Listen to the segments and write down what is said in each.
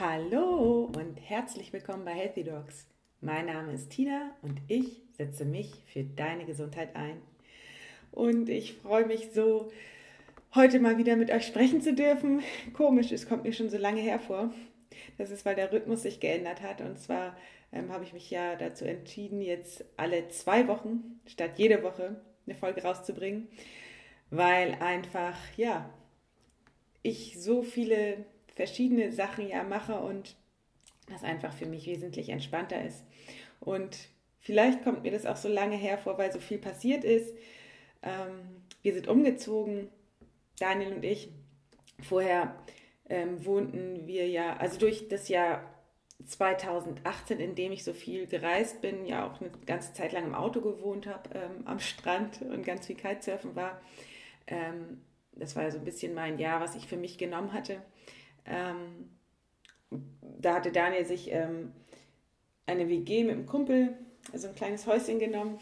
Hallo und herzlich willkommen bei Healthy Dogs. Mein Name ist Tina und ich setze mich für deine Gesundheit ein. Und ich freue mich so, heute mal wieder mit euch sprechen zu dürfen. Komisch, es kommt mir schon so lange hervor. Das ist, weil der Rhythmus sich geändert hat. Und zwar ähm, habe ich mich ja dazu entschieden, jetzt alle zwei Wochen statt jede Woche eine Folge rauszubringen, weil einfach, ja, ich so viele verschiedene Sachen ja mache und das einfach für mich wesentlich entspannter ist. Und vielleicht kommt mir das auch so lange hervor, weil so viel passiert ist. Ähm, wir sind umgezogen, Daniel und ich. Vorher ähm, wohnten wir ja, also durch das Jahr 2018, in dem ich so viel gereist bin, ja auch eine ganze Zeit lang im Auto gewohnt habe, ähm, am Strand und ganz viel Kitesurfen war. Ähm, das war ja so ein bisschen mein Jahr, was ich für mich genommen hatte. Ähm, da hatte Daniel sich ähm, eine WG mit einem Kumpel, also ein kleines Häuschen genommen.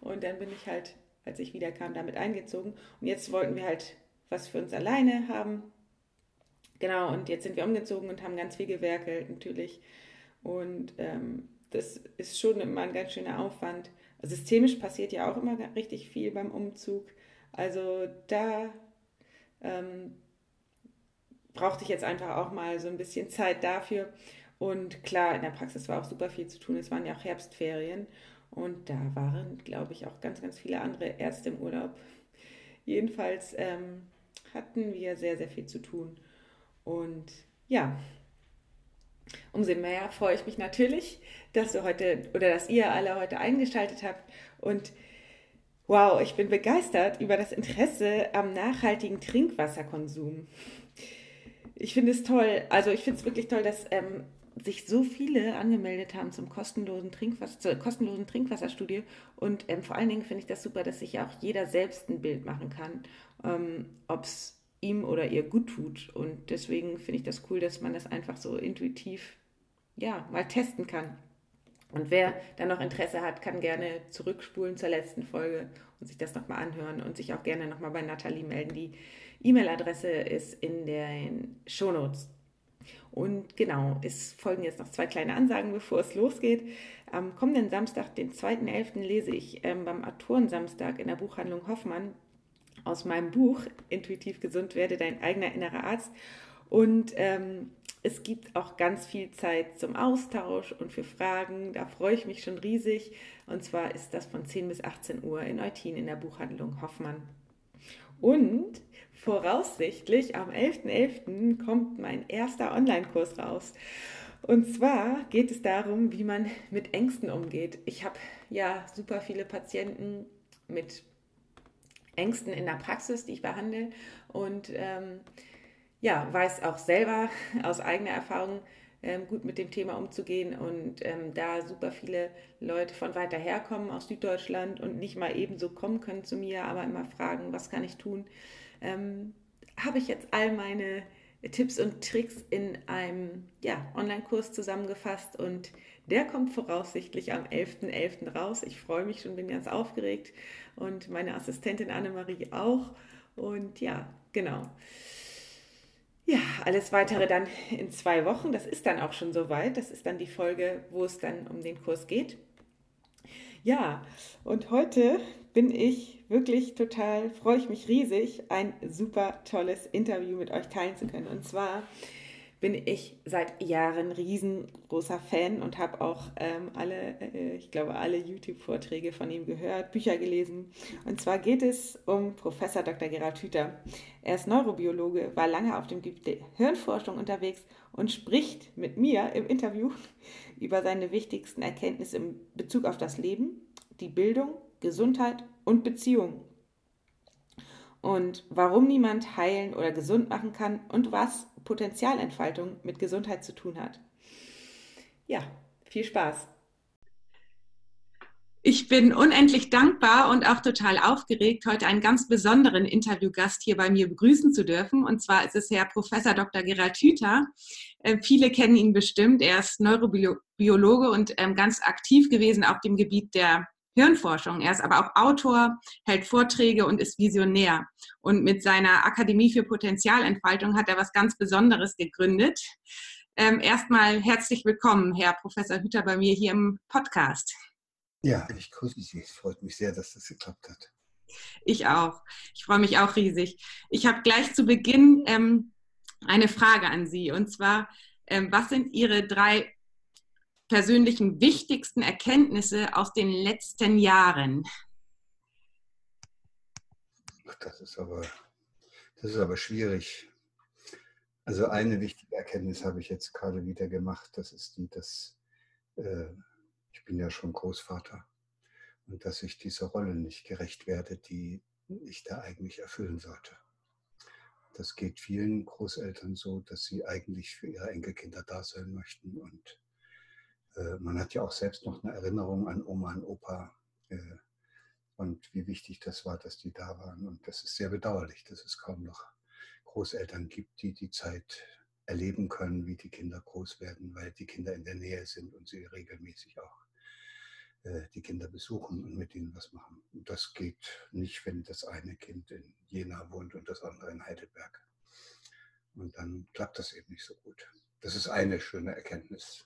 Und dann bin ich halt, als ich wieder kam, damit eingezogen. Und jetzt wollten wir halt was für uns alleine haben. Genau, und jetzt sind wir umgezogen und haben ganz viel gewerkelt natürlich. Und ähm, das ist schon immer ein ganz schöner Aufwand. Systemisch passiert ja auch immer richtig viel beim Umzug. Also da ähm, brauchte ich jetzt einfach auch mal so ein bisschen Zeit dafür. Und klar, in der Praxis war auch super viel zu tun. Es waren ja auch Herbstferien. Und da waren, glaube ich, auch ganz, ganz viele andere Ärzte im Urlaub. Jedenfalls ähm, hatten wir sehr, sehr viel zu tun. Und ja, umso mehr freue ich mich natürlich, dass du heute oder dass ihr alle heute eingeschaltet habt. Und wow, ich bin begeistert über das Interesse am nachhaltigen Trinkwasserkonsum ich finde es toll, also ich finde es wirklich toll, dass ähm, sich so viele angemeldet haben zum kostenlosen Trinkwasser, zur kostenlosen Trinkwasserstudie. Und ähm, vor allen Dingen finde ich das super, dass sich ja auch jeder selbst ein Bild machen kann, ähm, ob es ihm oder ihr gut tut. Und deswegen finde ich das cool, dass man das einfach so intuitiv ja, mal testen kann. Und wer dann noch Interesse hat, kann gerne zurückspulen zur letzten Folge und sich das nochmal anhören und sich auch gerne nochmal bei Nathalie melden. Die E-Mail-Adresse ist in den Shownotes. Und genau, es folgen jetzt noch zwei kleine Ansagen, bevor es losgeht. Am kommenden Samstag, den 2.11., lese ich ähm, beim Autorensamstag in der Buchhandlung Hoffmann aus meinem Buch Intuitiv gesund werde dein eigener innerer Arzt. Und ähm, es gibt auch ganz viel Zeit zum Austausch und für Fragen. Da freue ich mich schon riesig. Und zwar ist das von 10 bis 18 Uhr in Eutin in der Buchhandlung Hoffmann. Und voraussichtlich am 11.11. .11. kommt mein erster Online-Kurs raus. Und zwar geht es darum, wie man mit Ängsten umgeht. Ich habe ja super viele Patienten mit Ängsten in der Praxis, die ich behandle und ähm, ja, weiß auch selber aus eigener Erfahrung ähm, gut mit dem Thema umzugehen und ähm, da super viele Leute von weiter her kommen aus Süddeutschland und nicht mal ebenso kommen können zu mir, aber immer fragen, was kann ich tun ähm, habe ich jetzt all meine Tipps und Tricks in einem ja, Online-Kurs zusammengefasst und der kommt voraussichtlich am 11.11. .11. raus. Ich freue mich schon, bin ganz aufgeregt und meine Assistentin Annemarie auch. Und ja, genau. Ja, alles weitere dann in zwei Wochen. Das ist dann auch schon soweit. Das ist dann die Folge, wo es dann um den Kurs geht. Ja, und heute bin ich wirklich total, freue ich mich riesig, ein super tolles Interview mit euch teilen zu können. Und zwar bin ich seit Jahren riesengroßer Fan und habe auch ähm, alle, äh, ich glaube, alle YouTube-Vorträge von ihm gehört, Bücher gelesen. Und zwar geht es um Professor Dr. Gerald Hüther. Er ist Neurobiologe, war lange auf dem Gebiet der Hirnforschung unterwegs und spricht mit mir im Interview über seine wichtigsten Erkenntnisse in Bezug auf das Leben, die Bildung, Gesundheit und Beziehung. Und warum niemand heilen oder gesund machen kann und was Potenzialentfaltung mit Gesundheit zu tun hat. Ja, viel Spaß. Ich bin unendlich dankbar und auch total aufgeregt, heute einen ganz besonderen Interviewgast hier bei mir begrüßen zu dürfen. Und zwar ist es Herr Professor Dr. Gerald Hüther. Äh, viele kennen ihn bestimmt. Er ist Neurobiologe und ähm, ganz aktiv gewesen auf dem Gebiet der Hirnforschung. Er ist aber auch Autor, hält Vorträge und ist Visionär. Und mit seiner Akademie für Potenzialentfaltung hat er was ganz Besonderes gegründet. Ähm, erstmal herzlich willkommen, Herr Professor Hüter, bei mir hier im Podcast. Ja, ich grüße Sie. Es freut mich sehr, dass das geklappt hat. Ich auch. Ich freue mich auch riesig. Ich habe gleich zu Beginn ähm, eine Frage an Sie. Und zwar, ähm, was sind Ihre drei persönlichen wichtigsten Erkenntnisse aus den letzten Jahren? Das ist aber, das ist aber schwierig. Also eine wichtige Erkenntnis habe ich jetzt gerade wieder gemacht. Das ist die, dass äh, ich bin ja schon Großvater und dass ich dieser Rolle nicht gerecht werde, die ich da eigentlich erfüllen sollte. Das geht vielen Großeltern so, dass sie eigentlich für ihre Enkelkinder da sein möchten. Und äh, man hat ja auch selbst noch eine Erinnerung an Oma und Opa äh, und wie wichtig das war, dass die da waren. Und das ist sehr bedauerlich, dass es kaum noch Großeltern gibt, die die Zeit erleben können, wie die Kinder groß werden, weil die Kinder in der Nähe sind und sie regelmäßig auch äh, die Kinder besuchen und mit ihnen was machen. Und das geht nicht, wenn das eine Kind in Jena wohnt und das andere in Heidelberg. Und dann klappt das eben nicht so gut. Das ist eine schöne Erkenntnis.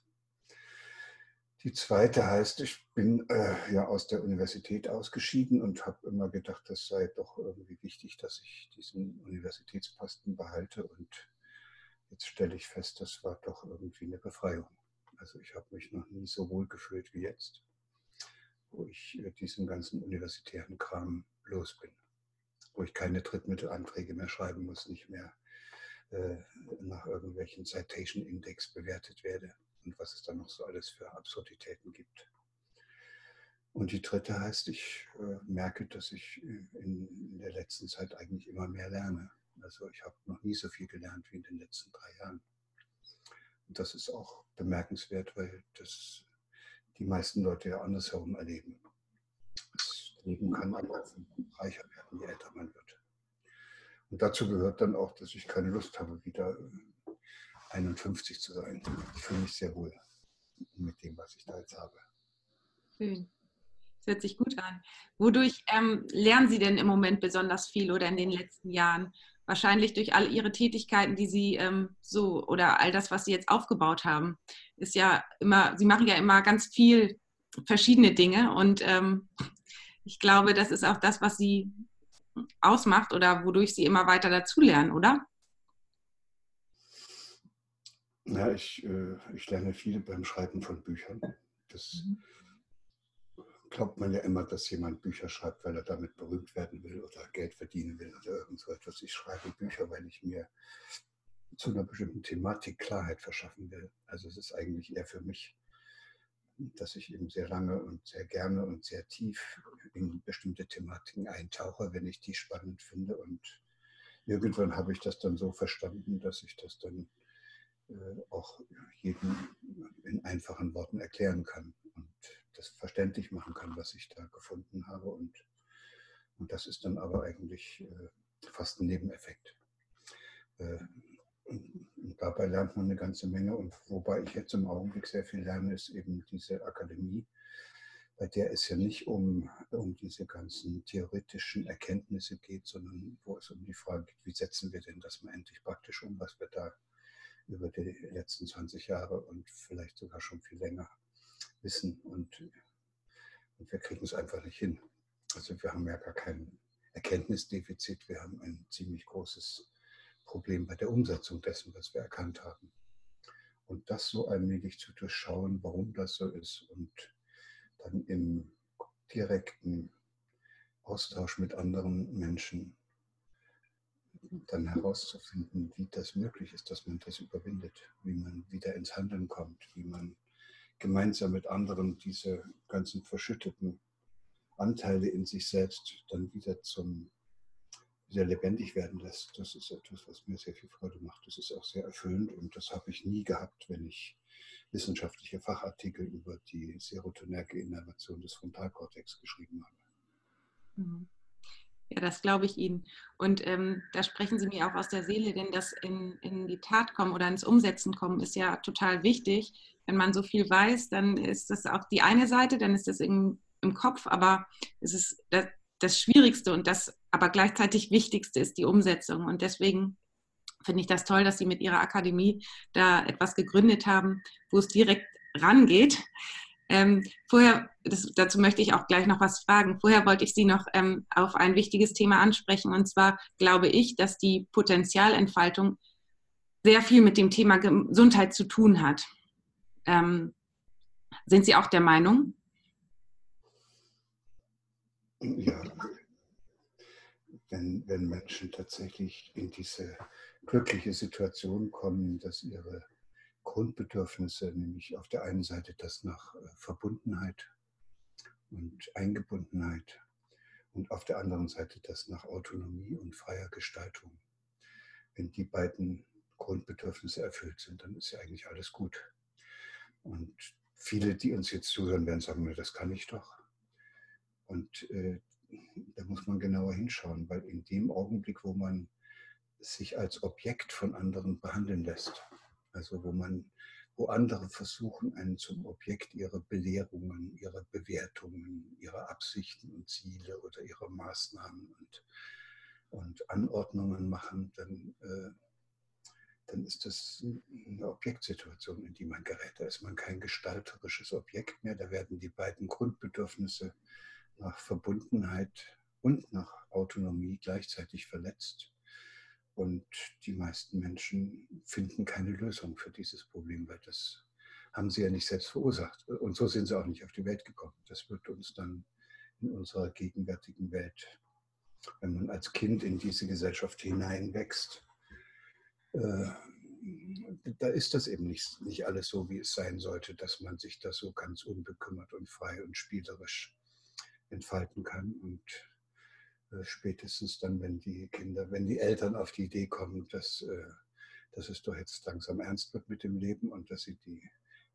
Die zweite heißt, ich bin äh, ja aus der Universität ausgeschieden und habe immer gedacht, das sei doch irgendwie wichtig, dass ich diesen Universitätsposten behalte. Und jetzt stelle ich fest, das war doch irgendwie eine Befreiung. Also ich habe mich noch nie so wohl gefühlt wie jetzt wo ich äh, diesen ganzen universitären Kram los bin, wo ich keine Drittmittelanträge mehr schreiben muss, nicht mehr äh, nach irgendwelchen Citation Index bewertet werde und was es da noch so alles für Absurditäten gibt. Und die dritte heißt, ich äh, merke, dass ich in, in, der letzten Zeit eigentlich immer mehr lerne. Also ich habe noch nie so viel gelernt wie in den letzten drei Jahren. Und das ist auch bemerkenswert, weil das die meisten Leute ja andersherum erleben. Das Leben kann anders reicher werden, je älter man wird. Und dazu gehört dann auch, dass ich keine Lust habe, wieder 51 zu sein. Ich fühle mich sehr wohl mit dem, was ich da jetzt habe. Schön. Das hört sich gut an. Wodurch ähm, lernen Sie denn im Moment besonders viel oder in den letzten Jahren? wahrscheinlich durch all ihre Tätigkeiten, die sie ähm, so oder all das, was sie jetzt aufgebaut haben, ist ja immer, sie machen ja immer ganz viel verschiedene Dinge und ähm, ich glaube, das ist auch das, was sie ausmacht oder wodurch sie immer weiter dazulernen, oder? Ja, ich, äh, ich lerne viel beim Schreiben von Büchern. Das mhm glaubt man ja immer, dass jemand Bücher schreibt, weil er damit berühmt werden will oder Geld verdienen will oder irgend so etwas. Ich schreibe Bücher, weil ich mir zu einer bestimmten Thematik Klarheit verschaffen will. Also es ist eigentlich eher für mich, dass ich eben sehr lange und sehr gerne und sehr tief in bestimmte Thematiken eintauche, wenn ich die spannend finde. Und irgendwann habe ich das dann so verstanden, dass ich das dann auch jedem in einfachen Worten erklären kann. Und das verständlich machen kann, was ich da gefunden habe. Und, und das ist dann aber eigentlich äh, fast ein Nebeneffekt. Äh, und dabei lernt man eine ganze Menge. Und wobei ich jetzt im Augenblick sehr viel lerne, ist eben diese Akademie, bei der es ja nicht um, um diese ganzen theoretischen Erkenntnisse geht, sondern wo es um die Frage geht, wie setzen wir denn das mal endlich praktisch um, was wir da über die letzten 20 Jahre und vielleicht sogar schon viel länger wissen und, und wir kriegen es einfach nicht hin. Also wir haben ja gar kein Erkenntnisdefizit, wir haben ein ziemlich großes Problem bei der Umsetzung dessen, was wir erkannt haben. Und das so allmählich zu durchschauen, warum das so ist und dann im direkten Austausch mit anderen Menschen dann herauszufinden, wie das möglich ist, dass man das überwindet, wie man wieder ins Handeln kommt, wie man gemeinsam mit anderen diese ganzen verschütteten Anteile in sich selbst dann wieder zum wieder lebendig werden lässt. Das ist etwas, was mir sehr viel Freude macht. Das ist auch sehr erfüllend und das habe ich nie gehabt, wenn ich wissenschaftliche Fachartikel über die serotonerge Innervation des Frontalkortex geschrieben habe. Mhm. Ja, das glaube ich Ihnen. Und ähm, da sprechen Sie mir auch aus der Seele, denn das in, in die Tat kommen oder ins Umsetzen kommen ist ja total wichtig. Wenn man so viel weiß, dann ist das auch die eine Seite, dann ist das im, im Kopf, aber es ist das, das Schwierigste und das aber gleichzeitig Wichtigste ist die Umsetzung. Und deswegen finde ich das toll, dass Sie mit Ihrer Akademie da etwas gegründet haben, wo es direkt rangeht. Ähm, vorher, das, dazu möchte ich auch gleich noch was fragen. Vorher wollte ich Sie noch ähm, auf ein wichtiges Thema ansprechen. Und zwar glaube ich, dass die Potenzialentfaltung sehr viel mit dem Thema Gesundheit zu tun hat. Ähm, sind Sie auch der Meinung? Ja, wenn, wenn Menschen tatsächlich in diese glückliche Situation kommen, dass ihre Grundbedürfnisse, nämlich auf der einen Seite das nach äh, Verbundenheit und Eingebundenheit und auf der anderen Seite das nach Autonomie und freier Gestaltung. Wenn die beiden Grundbedürfnisse erfüllt sind, dann ist ja eigentlich alles gut. Und viele, die uns jetzt zuhören, werden sagen, das kann ich doch. Und äh, da muss man genauer hinschauen, weil in dem Augenblick, wo man sich als Objekt von anderen behandeln lässt, also wo man, wo andere versuchen, einen zum Objekt ihrer Belehrungen, ihrer Bewertungen, ihrer Absichten und Ziele oder ihrer Maßnahmen und, und Anordnungen machen, dann, äh, dann ist das eine Objektsituation, in die man gerät. Da ist man kein gestalterisches Objekt mehr. Da werden die beiden Grundbedürfnisse nach Verbundenheit und nach Autonomie gleichzeitig verletzt. Und die meisten Menschen finden keine Lösung für dieses Problem, weil das haben sie ja nicht selbst verursacht. Und so sind sie auch nicht auf die Welt gekommen. Das wird uns dann in unserer gegenwärtigen Welt, wenn man als Kind in diese Gesellschaft hineinwächst, äh, da ist das eben nicht, nicht alles so, wie es sein sollte, dass man sich da so ganz unbekümmert und frei und spielerisch entfalten kann. Und spätestens dann, wenn die Kinder, wenn die Eltern auf die Idee kommen, dass, äh, dass es doch jetzt langsam ernst wird mit dem Leben und dass sie die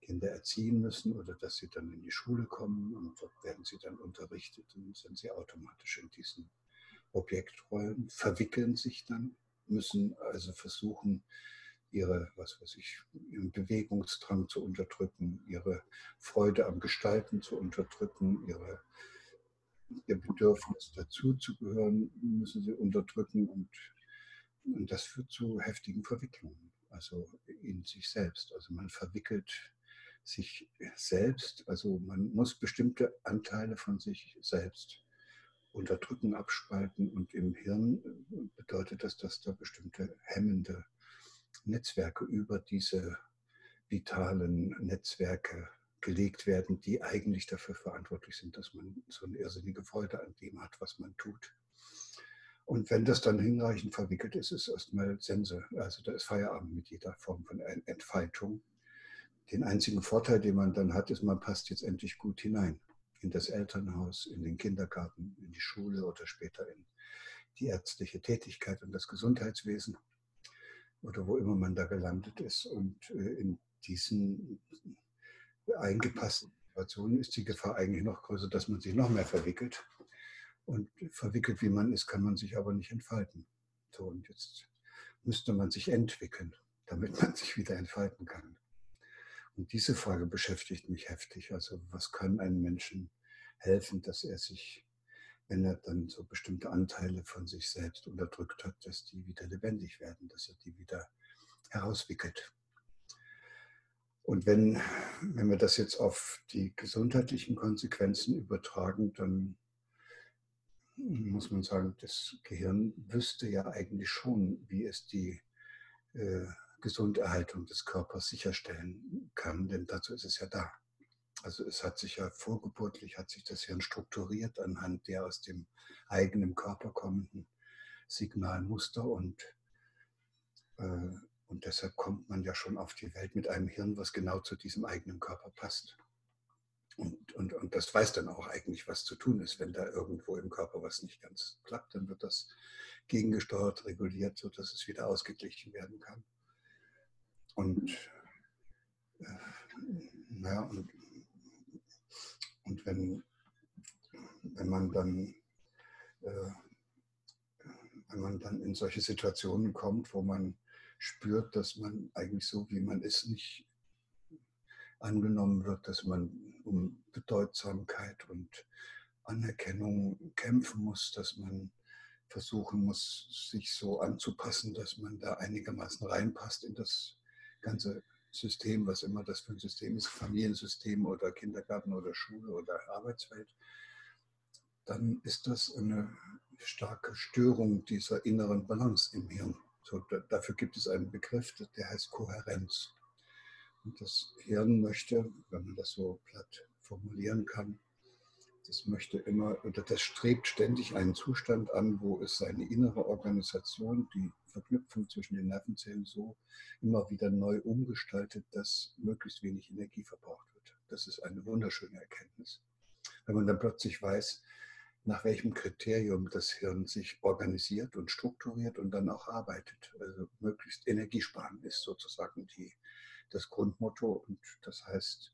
Kinder erziehen müssen oder dass sie dann in die Schule kommen und dort werden sie dann unterrichtet und sind sie automatisch in diesen Objektrollen, verwickeln sich dann, müssen also versuchen, ihre, was weiß ich, ihren Bewegungsdrang zu unterdrücken, ihre Freude am Gestalten zu unterdrücken, ihre ihr Bedürfnis dazuzugehören, müssen sie unterdrücken und, und das führt zu heftigen Verwicklungen, also in sich selbst. Also man verwickelt sich selbst, also man muss bestimmte Anteile von sich selbst unterdrücken, abspalten und im Hirn bedeutet das, dass da bestimmte hemmende Netzwerke über diese vitalen Netzwerke gelegt werden, die eigentlich dafür verantwortlich sind, dass man so eine irrsinnige Freude an dem hat, was man tut. Und wenn das dann hinreichend verwickelt ist, ist erstmal Sense. Also da ist Feierabend mit jeder Form von Entfaltung. Den einzigen Vorteil, den man dann hat, ist, man passt jetzt endlich gut hinein in das Elternhaus, in den Kindergarten, in die Schule oder später in die ärztliche Tätigkeit und das Gesundheitswesen oder wo immer man da gelandet ist. Und äh, in diesen eingepassten Situationen ist die Gefahr eigentlich noch größer, dass man sich noch mehr verwickelt. Und verwickelt wie man ist, kann man sich aber nicht entfalten. So, und jetzt müsste man sich entwickeln, damit man sich wieder entfalten kann. Und diese Frage beschäftigt mich heftig. Also was kann einem Menschen helfen, dass er sich, wenn er dann so bestimmte Anteile von sich selbst unterdrückt hat, dass die wieder lebendig werden, dass er die wieder herauswickelt. Und wenn, wenn wir das jetzt auf die gesundheitlichen Konsequenzen übertragen, dann muss man sagen, das Gehirn wüsste ja eigentlich schon, wie es die äh, Gesunderhaltung des Körpers sicherstellen kann, denn dazu ist es ja da. Also es hat sich ja vorgeburtlich, hat sich das Hirn strukturiert anhand der aus dem eigenen Körper kommenden Signalmuster und äh, und deshalb kommt man ja schon auf die Welt mit einem Hirn, was genau zu diesem eigenen Körper passt. Und, und, und das weiß dann auch eigentlich, was zu tun ist. Wenn da irgendwo im Körper was nicht ganz klappt, dann wird das gegengesteuert, reguliert, sodass es wieder ausgeglichen werden kann. Und, äh, naja, und, und wenn, wenn man dann äh, wenn man dann in solche Situationen kommt, wo man spürt, dass man eigentlich so, wie man ist, nicht angenommen wird, dass man um Bedeutsamkeit und Anerkennung kämpfen muss, dass man versuchen muss, sich so anzupassen, dass man da einigermaßen reinpasst in das ganze System, was immer das für ein System ist, Familiensystem oder Kindergarten oder Schule oder Arbeitswelt, dann ist das eine starke Störung dieser inneren Balance im Hirn. So, da, dafür gibt es einen Begriff, der heißt Kohärenz. Und das Hirn möchte, wenn man das so platt formulieren kann, das möchte immer oder das strebt ständig einen Zustand an, wo es seine innere Organisation, die Verknüpfung zwischen den Nervenzellen so immer wieder neu umgestaltet, dass möglichst wenig Energie verbraucht wird. Das ist eine wunderschöne Erkenntnis. Wenn man dann plötzlich weiß, nach welchem Kriterium das Hirn sich organisiert und strukturiert und dann auch arbeitet. Also möglichst energiesparen ist sozusagen die, das Grundmotto. Und das heißt,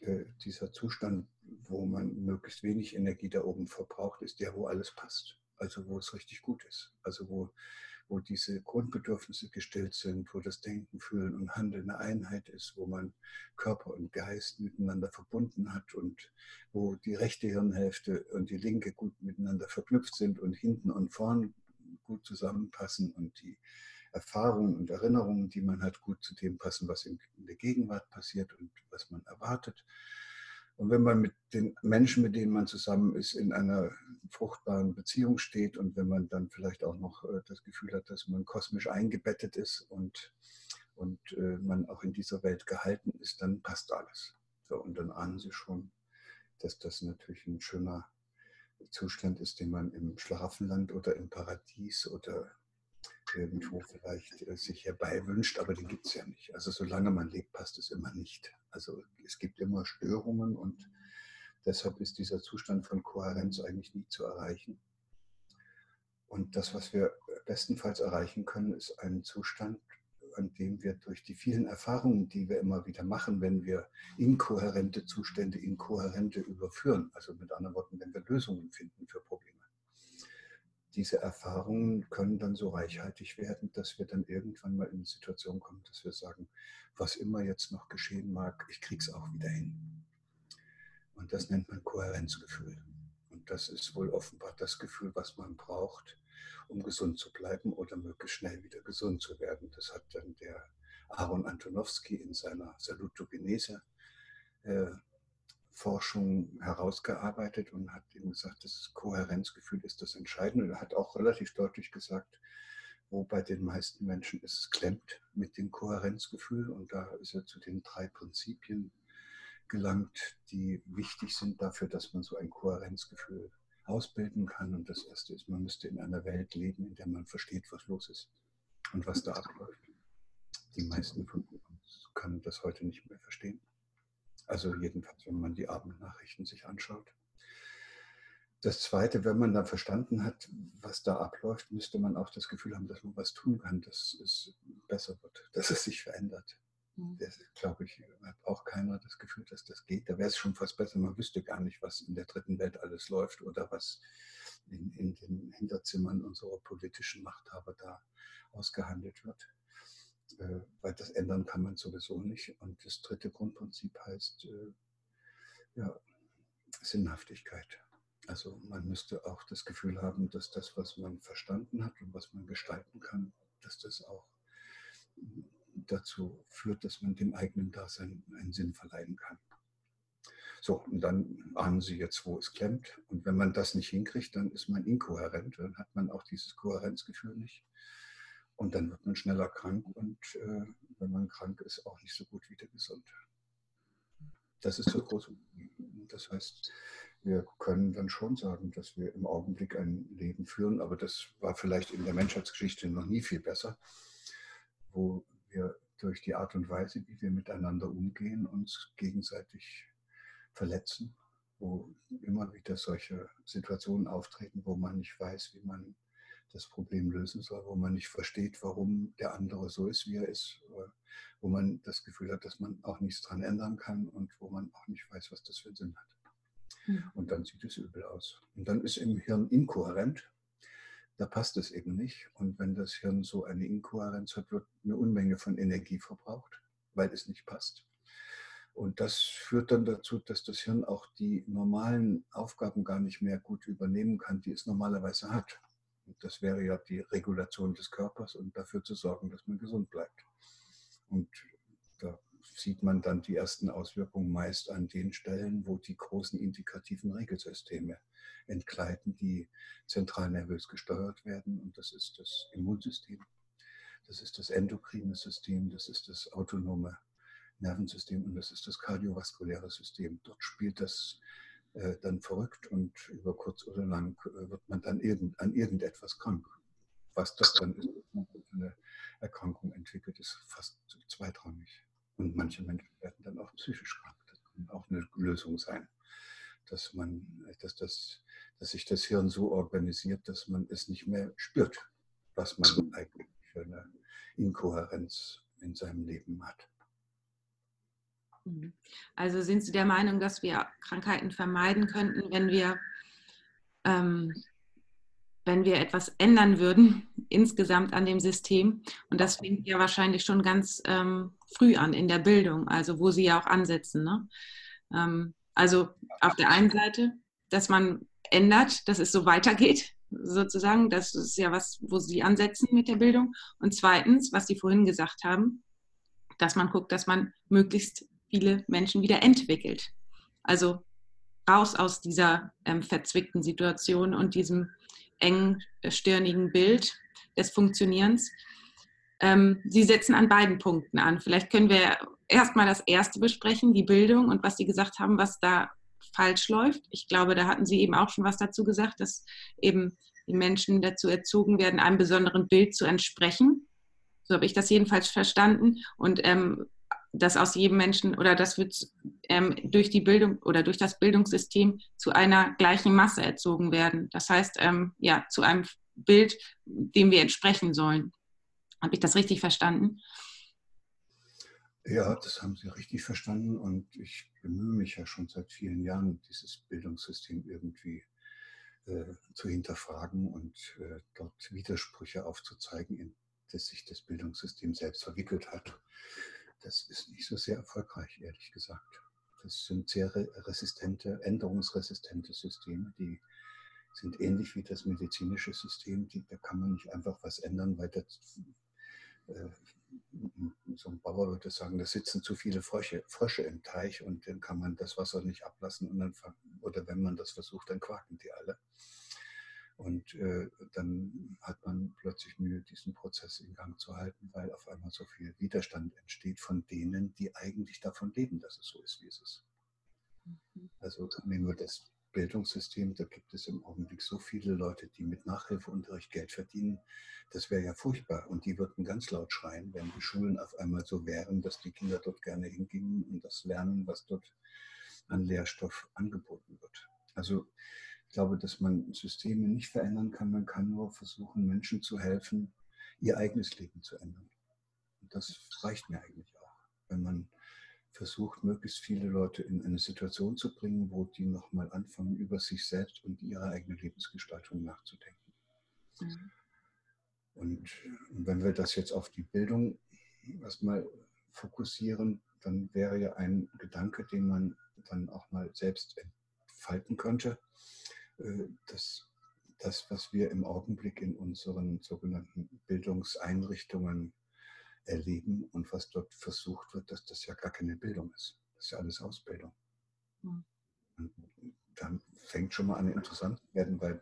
äh, dieser Zustand, wo man möglichst wenig Energie da oben verbraucht, ist der, wo alles passt. Also wo es richtig gut ist. Also wo, wo diese Grundbedürfnisse gestillt sind, wo das Denken, Fühlen und Handeln eine Einheit ist, wo man Körper und Geist miteinander verbunden hat und wo die rechte Hirnhälfte und die linke gut miteinander verknüpft sind und hinten und vorn gut zusammenpassen und die Erfahrungen und Erinnerungen, die man hat, gut zu dem passen, was in der Gegenwart passiert und was man erwartet. Und wenn man mit den Menschen, mit denen man zusammen ist, in einer fruchtbaren Beziehung steht und wenn man dann vielleicht auch noch äh, das Gefühl hat, dass man kosmisch eingebettet ist und, und äh, man auch in dieser Welt gehalten ist, dann passt alles. So, und dann ahnen Sie schon, dass das natürlich ein schöner Zustand ist, den man im Schlafenland oder im Paradies oder irgendwo vielleicht äh, sich herbeiwünscht, aber den gibt es ja nicht. Also solange man lebt, passt es immer nicht. Also es gibt immer Störungen und deshalb ist dieser Zustand von Kohärenz eigentlich nie zu erreichen. Und das, was wir bestenfalls erreichen können, ist ein Zustand, an dem wir durch die vielen Erfahrungen, die wir immer wieder machen, wenn wir inkohärente Zustände inkohärente überführen, also mit anderen Worten, wenn wir Lösungen finden für Probleme, diese Erfahrungen können dann so reichhaltig werden, dass wir dann irgendwann mal in eine Situation kommen, dass wir sagen, was immer jetzt noch geschehen mag, ich krieg's auch wieder hin. Und das nennt man Kohärenzgefühl. Und das ist wohl offenbar das Gefühl, was man braucht, um gesund zu bleiben oder möglichst schnell wieder gesund zu werden. Das hat dann der Aaron Antonowski in seiner Salutogenese äh, Forschung herausgearbeitet und hat eben gesagt, das Kohärenzgefühl ist das Entscheidende. Er hat auch relativ deutlich gesagt, wo bei den meisten Menschen es klemmt mit dem Kohärenzgefühl. Und da ist er zu den drei Prinzipien gelangt, die wichtig sind dafür, dass man so ein Kohärenzgefühl ausbilden kann. Und das erste ist, man müsste in einer Welt leben, in der man versteht, was los ist und was da abläuft. Die meisten von uns können das heute nicht mehr verstehen. Also jedenfalls, wenn man die Abendnachrichten sich anschaut. Das Zweite, wenn man dann verstanden hat, was da abläuft, müsste man auch das Gefühl haben, dass man was tun kann, dass es besser wird, dass es sich verändert. Mhm. Das, glaube ich, hat auch keiner das Gefühl, dass das geht. Da wäre es schon fast besser, man wüsste gar nicht, was in der dritten Welt alles läuft oder was in, in den Hinterzimmern unserer politischen Machthaber da ausgehandelt wird. Äh, weil das ändern kann man sowieso nicht. Und das dritte Grundprinzip heißt äh, ja, Sinnhaftigkeit. Also man müsste auch das Gefühl haben, dass das, was man verstanden hat und was man gestalten kann, dass das auch dazu führt, dass man dem eigenen Dasein einen Sinn verleihen kann. So, und dann ahnen Sie jetzt, wo es klemmt. Und wenn man das nicht hinkriegt, dann ist man inkohärent. Dann hat man auch dieses Kohärenzgefühl nicht. Und dann wird man schneller krank und äh, wenn man krank ist, auch nicht so gut wieder gesund. Das ist das große Das heißt, wir können dann schon sagen, dass wir im Augenblick ein Leben führen, aber das war vielleicht in der Menschheitsgeschichte noch nie viel besser, wo wir durch die Art und Weise, wie wir miteinander umgehen, uns gegenseitig verletzen, wo immer wieder solche Situationen auftreten, wo man nicht weiß, wie man das Problem lösen soll, wo man nicht versteht, warum der andere so ist, wie er ist, wo man das Gefühl hat, dass man auch nichts dran ändern kann und wo man auch nicht weiß, was das für einen Sinn hat. Mhm. Und dann sieht es übel aus. Und dann ist im Hirn inkohärent. Da passt es eben nicht. Und wenn das Hirn so eine Inkohärenz hat, wird eine Unmenge von Energie verbraucht, weil es nicht passt. Und das führt dann dazu, dass das Hirn auch die normalen Aufgaben gar nicht mehr gut übernehmen kann, die es normalerweise hat Das wäre ja die Regulation des Körpers und dafür zu sorgen, dass man gesund bleibt. Und da sieht man dann die ersten Auswirkungen meist an den Stellen, wo die großen indikativen Regelsysteme entgleiten, die zentral nervös gesteuert werden. Und das ist das Immunsystem, das ist das endokrine System, das ist das autonome Nervensystem und das ist das kardiovaskuläre System. Dort spielt das äh, dann verrückt und über kurz oder lang äh, wird man dann irgend, an irgendetwas krank. Was das dann ist, eine Erkrankung entwickelt, ist fast zweitrangig. Und manche Menschen werden dann auch psychisch krank. Das kann auch eine Lösung sein, dass man, dass das, dass sich das Hirn so organisiert, dass man es nicht mehr spürt, was man eigentlich für eine Inkohärenz in seinem Leben hat. Mhm. Also sind Sie der Meinung, dass wir Krankheiten vermeiden könnten, wenn wir, ähm, wenn wir etwas ändern würden insgesamt an dem System? Und das fängt ja wahrscheinlich schon ganz ähm, früh an in der Bildung, also wo Sie ja auch ansetzen. Ne? Ähm, also auf der einen Seite, dass man ändert, dass es so weitergeht, sozusagen. Das ist ja was, wo Sie ansetzen mit der Bildung. Und zweitens, was Sie vorhin gesagt haben, dass man guckt, dass man möglichst viele Menschen wieder entwickelt. Also raus aus dieser ähm, verzwickten Situation und diesem engstirnigen Bild des Funktionierens. Ähm, Sie setzen an beiden Punkten an. Vielleicht können wir erstmal das erste besprechen, die Bildung und was Sie gesagt haben, was da falsch läuft. Ich glaube, da hatten Sie eben auch schon was dazu gesagt, dass eben die Menschen dazu erzogen werden, einem besonderen Bild zu entsprechen. So habe ich das jedenfalls verstanden. Und ähm, dass aus jedem Menschen oder das wird ähm, durch die Bildung oder durch das Bildungssystem zu einer gleichen Masse erzogen werden. Das heißt, ähm, ja, zu einem Bild, dem wir entsprechen sollen. Habe ich das richtig verstanden? Ja, das haben Sie richtig verstanden und ich bemühe mich ja schon seit vielen Jahren, dieses Bildungssystem irgendwie äh, zu hinterfragen und äh, dort Widersprüche aufzuzeigen, in das sich das Bildungssystem selbst verwickelt hat das ist nicht so sehr erfolgreich, ehrlich gesagt. Das sind sehr resistente, änderungsresistente Systeme, die sind ähnlich wie das medizinische System. Die, da kann man nicht einfach was ändern, weil das, äh, so ein Bauer würde sagen, da sitzen zu viele Frösche, Frösche im Teich und dann kann man das Wasser nicht ablassen und dann, oder wenn man das versucht, dann quaken die alle. Und äh, dann hat man plötzlich Mühe, diesen Prozess in Gang zu halten, weil auf einmal so viel Widerstand entsteht von denen, die eigentlich davon leben, dass es so ist, wie es ist. Mhm. Also nehmen wir das Bildungssystem, da gibt es im Augenblick so viele Leute, die mit Nachhilfeunterricht Geld verdienen. Das wäre ja furchtbar. Und die würden ganz laut schreien, wenn die Schulen auf einmal so wären, dass die Kinder dort gerne hingingen und das lernen, was dort an Lehrstoff angeboten wird. Also ich glaube, dass man Systeme nicht verändern kann. Man kann nur versuchen, Menschen zu helfen, ihr eigenes Leben zu ändern. Und das reicht mir eigentlich auch. Wenn man versucht, möglichst viele Leute in eine Situation zu bringen, wo die nochmal anfangen, über sich selbst und ihre eigene Lebensgestaltung nachzudenken. Mhm. Und, und wenn wir das jetzt auf die Bildung erstmal fokussieren, dann wäre ja ein Gedanke, den man dann auch mal selbst entfalten könnte, äh, dass das, was wir im Augenblick in unseren sogenannten Bildungseinrichtungen erleben und was dort versucht wird, dass das ja gar keine Bildung ist. Das ist ja alles Ausbildung. Mhm. Und dann fängt schon mal an interessant zu werden, weil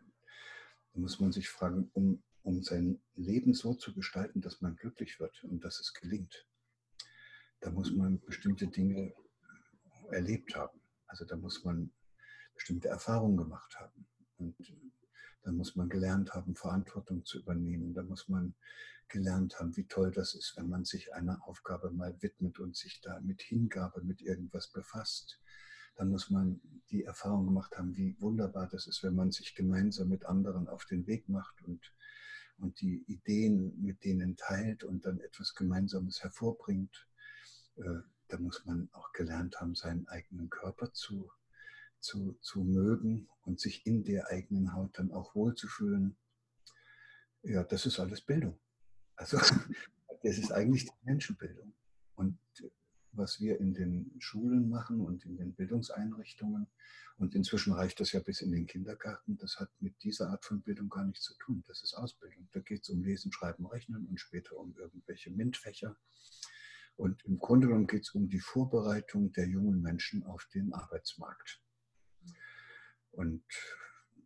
da muss man sich fragen, um, um sein Leben so zu gestalten, dass man glücklich wird und dass es gelingt, da muss man bestimmte Dinge erlebt haben. Also da muss man bestimmte Erfahrungen gemacht haben. Und dann muss man gelernt haben, Verantwortung zu übernehmen. Da muss man gelernt haben, wie toll das ist, wenn man sich einer Aufgabe mal widmet und sich da mit Hingabe mit irgendwas befasst. Dann muss man die Erfahrung gemacht haben, wie wunderbar das ist, wenn man sich gemeinsam mit anderen auf den Weg macht und, und die Ideen mit denen teilt und dann etwas Gemeinsames hervorbringt. Äh, da muss man auch gelernt haben, seinen eigenen Körper zu zu, zu mögen und sich in der eigenen Haut dann auch wohlzufühlen. Ja, das ist alles Bildung. Also das ist eigentlich die Menschenbildung. Und was wir in den Schulen machen und in den Bildungseinrichtungen. Und inzwischen reicht das ja bis in den Kindergarten. Das hat mit dieser Art von Bildung gar nichts zu tun. Das ist Ausbildung. Da geht es um Lesen, Schreiben, Rechnen und später um irgendwelche MINT-Fächer. Und im Grunde genommen geht es um die Vorbereitung der jungen Menschen auf den Arbeitsmarkt. Und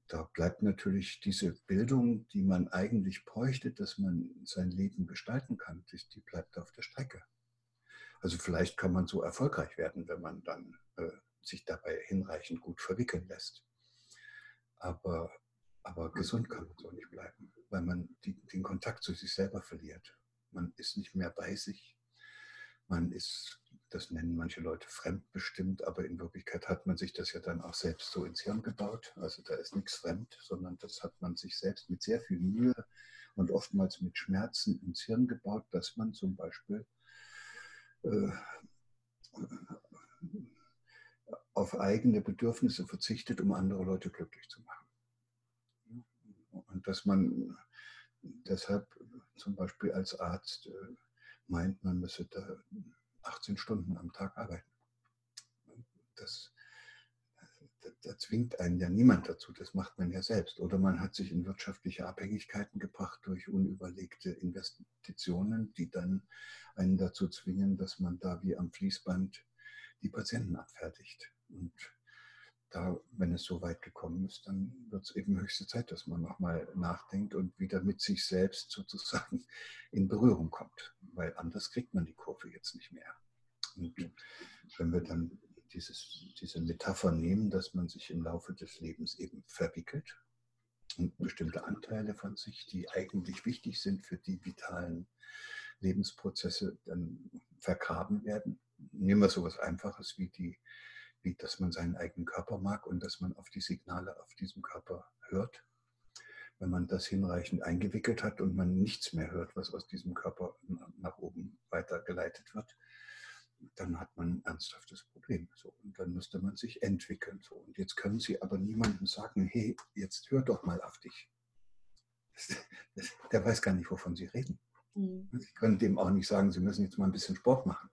da bleibt natürlich diese Bildung, die man eigentlich bräuchte, dass man sein Leben gestalten kann, die bleibt auf der Strecke. Also vielleicht kann man so erfolgreich werden, wenn man dann äh, sich dabei hinreichend gut verwickeln lässt. Aber, aber gesund kann man so nicht bleiben, weil man die, den Kontakt zu sich selber verliert. Man ist nicht mehr bei sich. Man ist das nennen manche Leute fremdbestimmt, aber in Wirklichkeit hat man sich das ja dann auch selbst so ins Hirn gebaut. Also da ist nichts fremd, sondern das hat man sich selbst mit sehr viel Mühe und oftmals mit Schmerzen ins Hirn gebaut, dass man zum Beispiel äh, auf eigene Bedürfnisse verzichtet, um andere Leute glücklich zu machen. Und dass man deshalb zum Beispiel als Arzt äh, meint, man müsse da 18 Stunden am Tag arbeiten. Das, da zwingt einen ja niemand dazu, das macht man ja selbst. Oder man hat sich in wirtschaftliche Abhängigkeiten gebracht durch unüberlegte Investitionen, die dann einen dazu zwingen, dass man da wie am Fließband die Patienten abfertigt. Und da, wenn es so weit gekommen ist, dann wird es eben höchste Zeit, dass man nochmal nachdenkt und wieder mit sich selbst sozusagen in Berührung kommt, weil anders kriegt man die Kurve jetzt nicht mehr. Und wenn wir dann dieses, diese Metapher nehmen, dass man sich im Laufe des Lebens eben verwickelt und bestimmte Anteile von sich, die eigentlich wichtig sind für die vitalen Lebensprozesse, dann vergraben werden. Nehmen wir so etwas Einfaches wie die wie dass man seinen eigenen Körper mag und dass man auf die Signale auf diesem Körper hört. Wenn man das hinreichend eingewickelt hat und man nichts mehr hört, was aus diesem Körper nach oben weitergeleitet wird, dann hat man ein ernsthaftes Problem. So, und dann müsste man sich entwickeln. So. Und jetzt können Sie aber niemandem sagen, hey, jetzt hör doch mal auf dich. der weiß gar nicht, wovon Sie reden. Mhm. Sie können dem auch nicht sagen, Sie müssen jetzt mal ein bisschen Sport machen.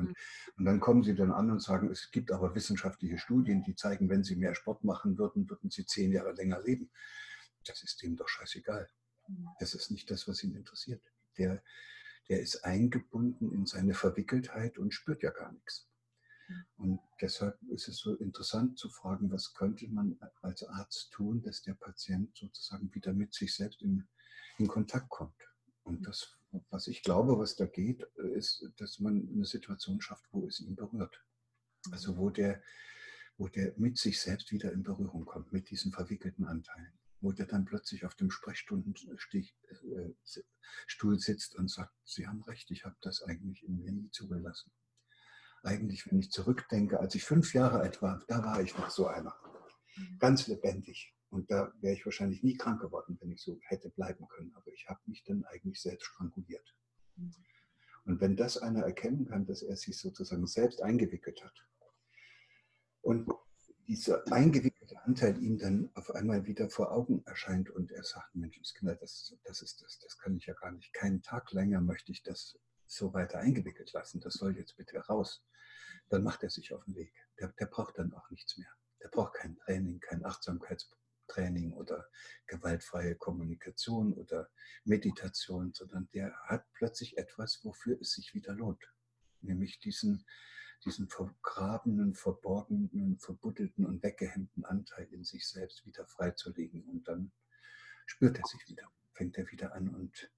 Und, mhm. und dann kommen sie dann an und sagen, es gibt aber wissenschaftliche Studien, die zeigen, wenn sie mehr Sport machen würden, würden sie zehn Jahre länger leben. Das ist dem doch scheißegal. Mhm. Das ist nicht das, was ihn interessiert. Der, der ist eingebunden in seine Verwickeltheit und spürt ja gar nichts. Mhm. Und deshalb ist es so interessant zu fragen, was könnte man als Arzt tun, dass der Patient sozusagen wieder mit sich selbst in, in Kontakt kommt. Und das was ich glaube, was da geht, ist, dass man eine Situation schafft, wo es ihn berührt. Also wo der, wo der mit sich selbst wieder in Berührung kommt, mit diesen verwickelten Anteilen. Wo der dann plötzlich auf dem Sprechstundenstuhl äh, sitzt und sagt, Sie haben recht, ich habe das eigentlich in mir nie zugelassen. Eigentlich, wenn ich zurückdenke, als ich fünf Jahre alt war, da war ich noch so einer. Mhm. Ganz lebendig. Und da wäre ich wahrscheinlich nie krank geworden, wenn ich so hätte bleiben können. Aber ich habe mich dann eigentlich selbst stranguliert. Mhm. Und wenn das einer erkennen kann, dass er sich sozusagen selbst eingewickelt hat und dieser eingewickelte Anteil ihm dann auf einmal wieder vor Augen erscheint und er sagt, Menschenskinder, das, das ist das, das kann ich ja gar nicht. Keinen Tag länger möchte ich das so weiter eingewickelt lassen. Das soll jetzt bitte raus. Dann macht er sich auf den Weg. Der, der braucht dann auch nichts mehr. Der braucht kein Training, kein Achtsamkeitsprogramm Training oder gewaltfreie Kommunikation oder Meditation, sondern der hat plötzlich etwas, wofür es sich wieder lohnt. Nämlich diesen, diesen vergrabenen, verborgenen, verbuddelten und weggehemmten Anteil in sich selbst wieder freizulegen. Und dann spürt er sich wieder, fängt er wieder an und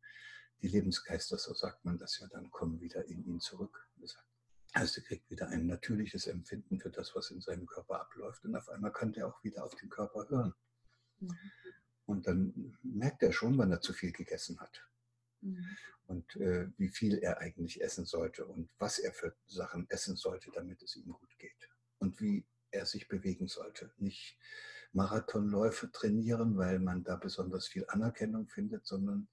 die Lebensgeister, so sagt man das ja, dann kommen wieder in ihn zurück. Also er kriegt wieder ein natürliches Empfinden für das, was in seinem Körper abläuft. Und auf einmal kann er auch wieder auf den Körper hören. Mhm. Und dann merkt er schon, wann er zu viel gegessen hat. Mhm. Und äh, wie viel er eigentlich essen sollte und was er für Sachen essen sollte, damit es ihm gut geht. Und wie er sich bewegen sollte. Nicht Marathonläufe trainieren, weil man da besonders viel Anerkennung findet, sondern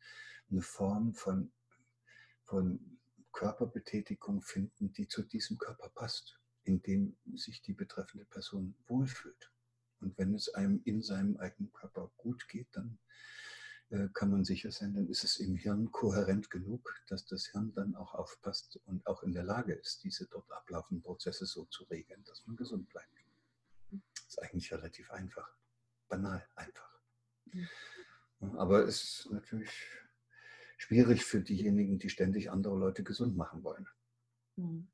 eine Form von, von Körperbetätigung finden, die zu diesem Körper passt, in dem sich die betreffende Person wohlfühlt. Und wenn es einem in seinem eigenen Körper gut geht, dann äh, kann man sicher sein, dann ist es im Hirn kohärent genug, dass das Hirn dann auch aufpasst und auch in der Lage ist, diese dort ablaufenden Prozesse so zu regeln, dass man gesund bleibt. Das ist eigentlich relativ einfach, banal einfach. Aber es ist natürlich schwierig für diejenigen, die ständig andere Leute gesund machen wollen. Mhm.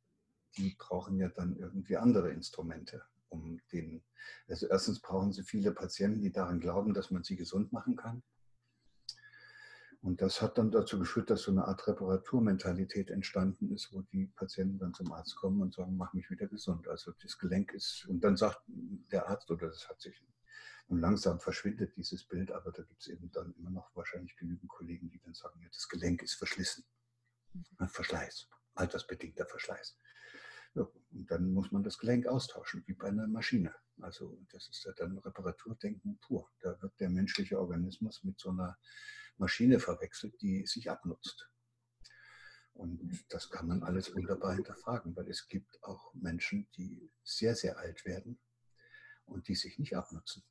Die brauchen ja dann irgendwie andere Instrumente, um den. Also erstens brauchen sie viele Patienten, die daran glauben, dass man sie gesund machen kann. Und das hat dann dazu geführt, dass so eine Art Reparaturmentalität entstanden ist, wo die Patienten dann zum Arzt kommen und sagen, mach mich wieder gesund. Also das Gelenk ist, und dann sagt der Arzt, oder das hat sich, und langsam verschwindet dieses Bild, aber da gibt es eben dann immer noch wahrscheinlich genügend Kollegen, die dann sagen, ja, das Gelenk ist verschlissen. Ein Verschleiß, altersbedingter Verschleiß. Ja, und dann muss man das Gelenk austauschen, wie bei einer Maschine. Also das ist ja dann Reparaturdenken pur. Da wird der menschliche Organismus mit so einer Maschine verwechselt, die sich abnutzt. Und das kann man alles wunderbar hinterfragen, weil es gibt auch Menschen, die sehr, sehr alt werden und die sich nicht abnutzen.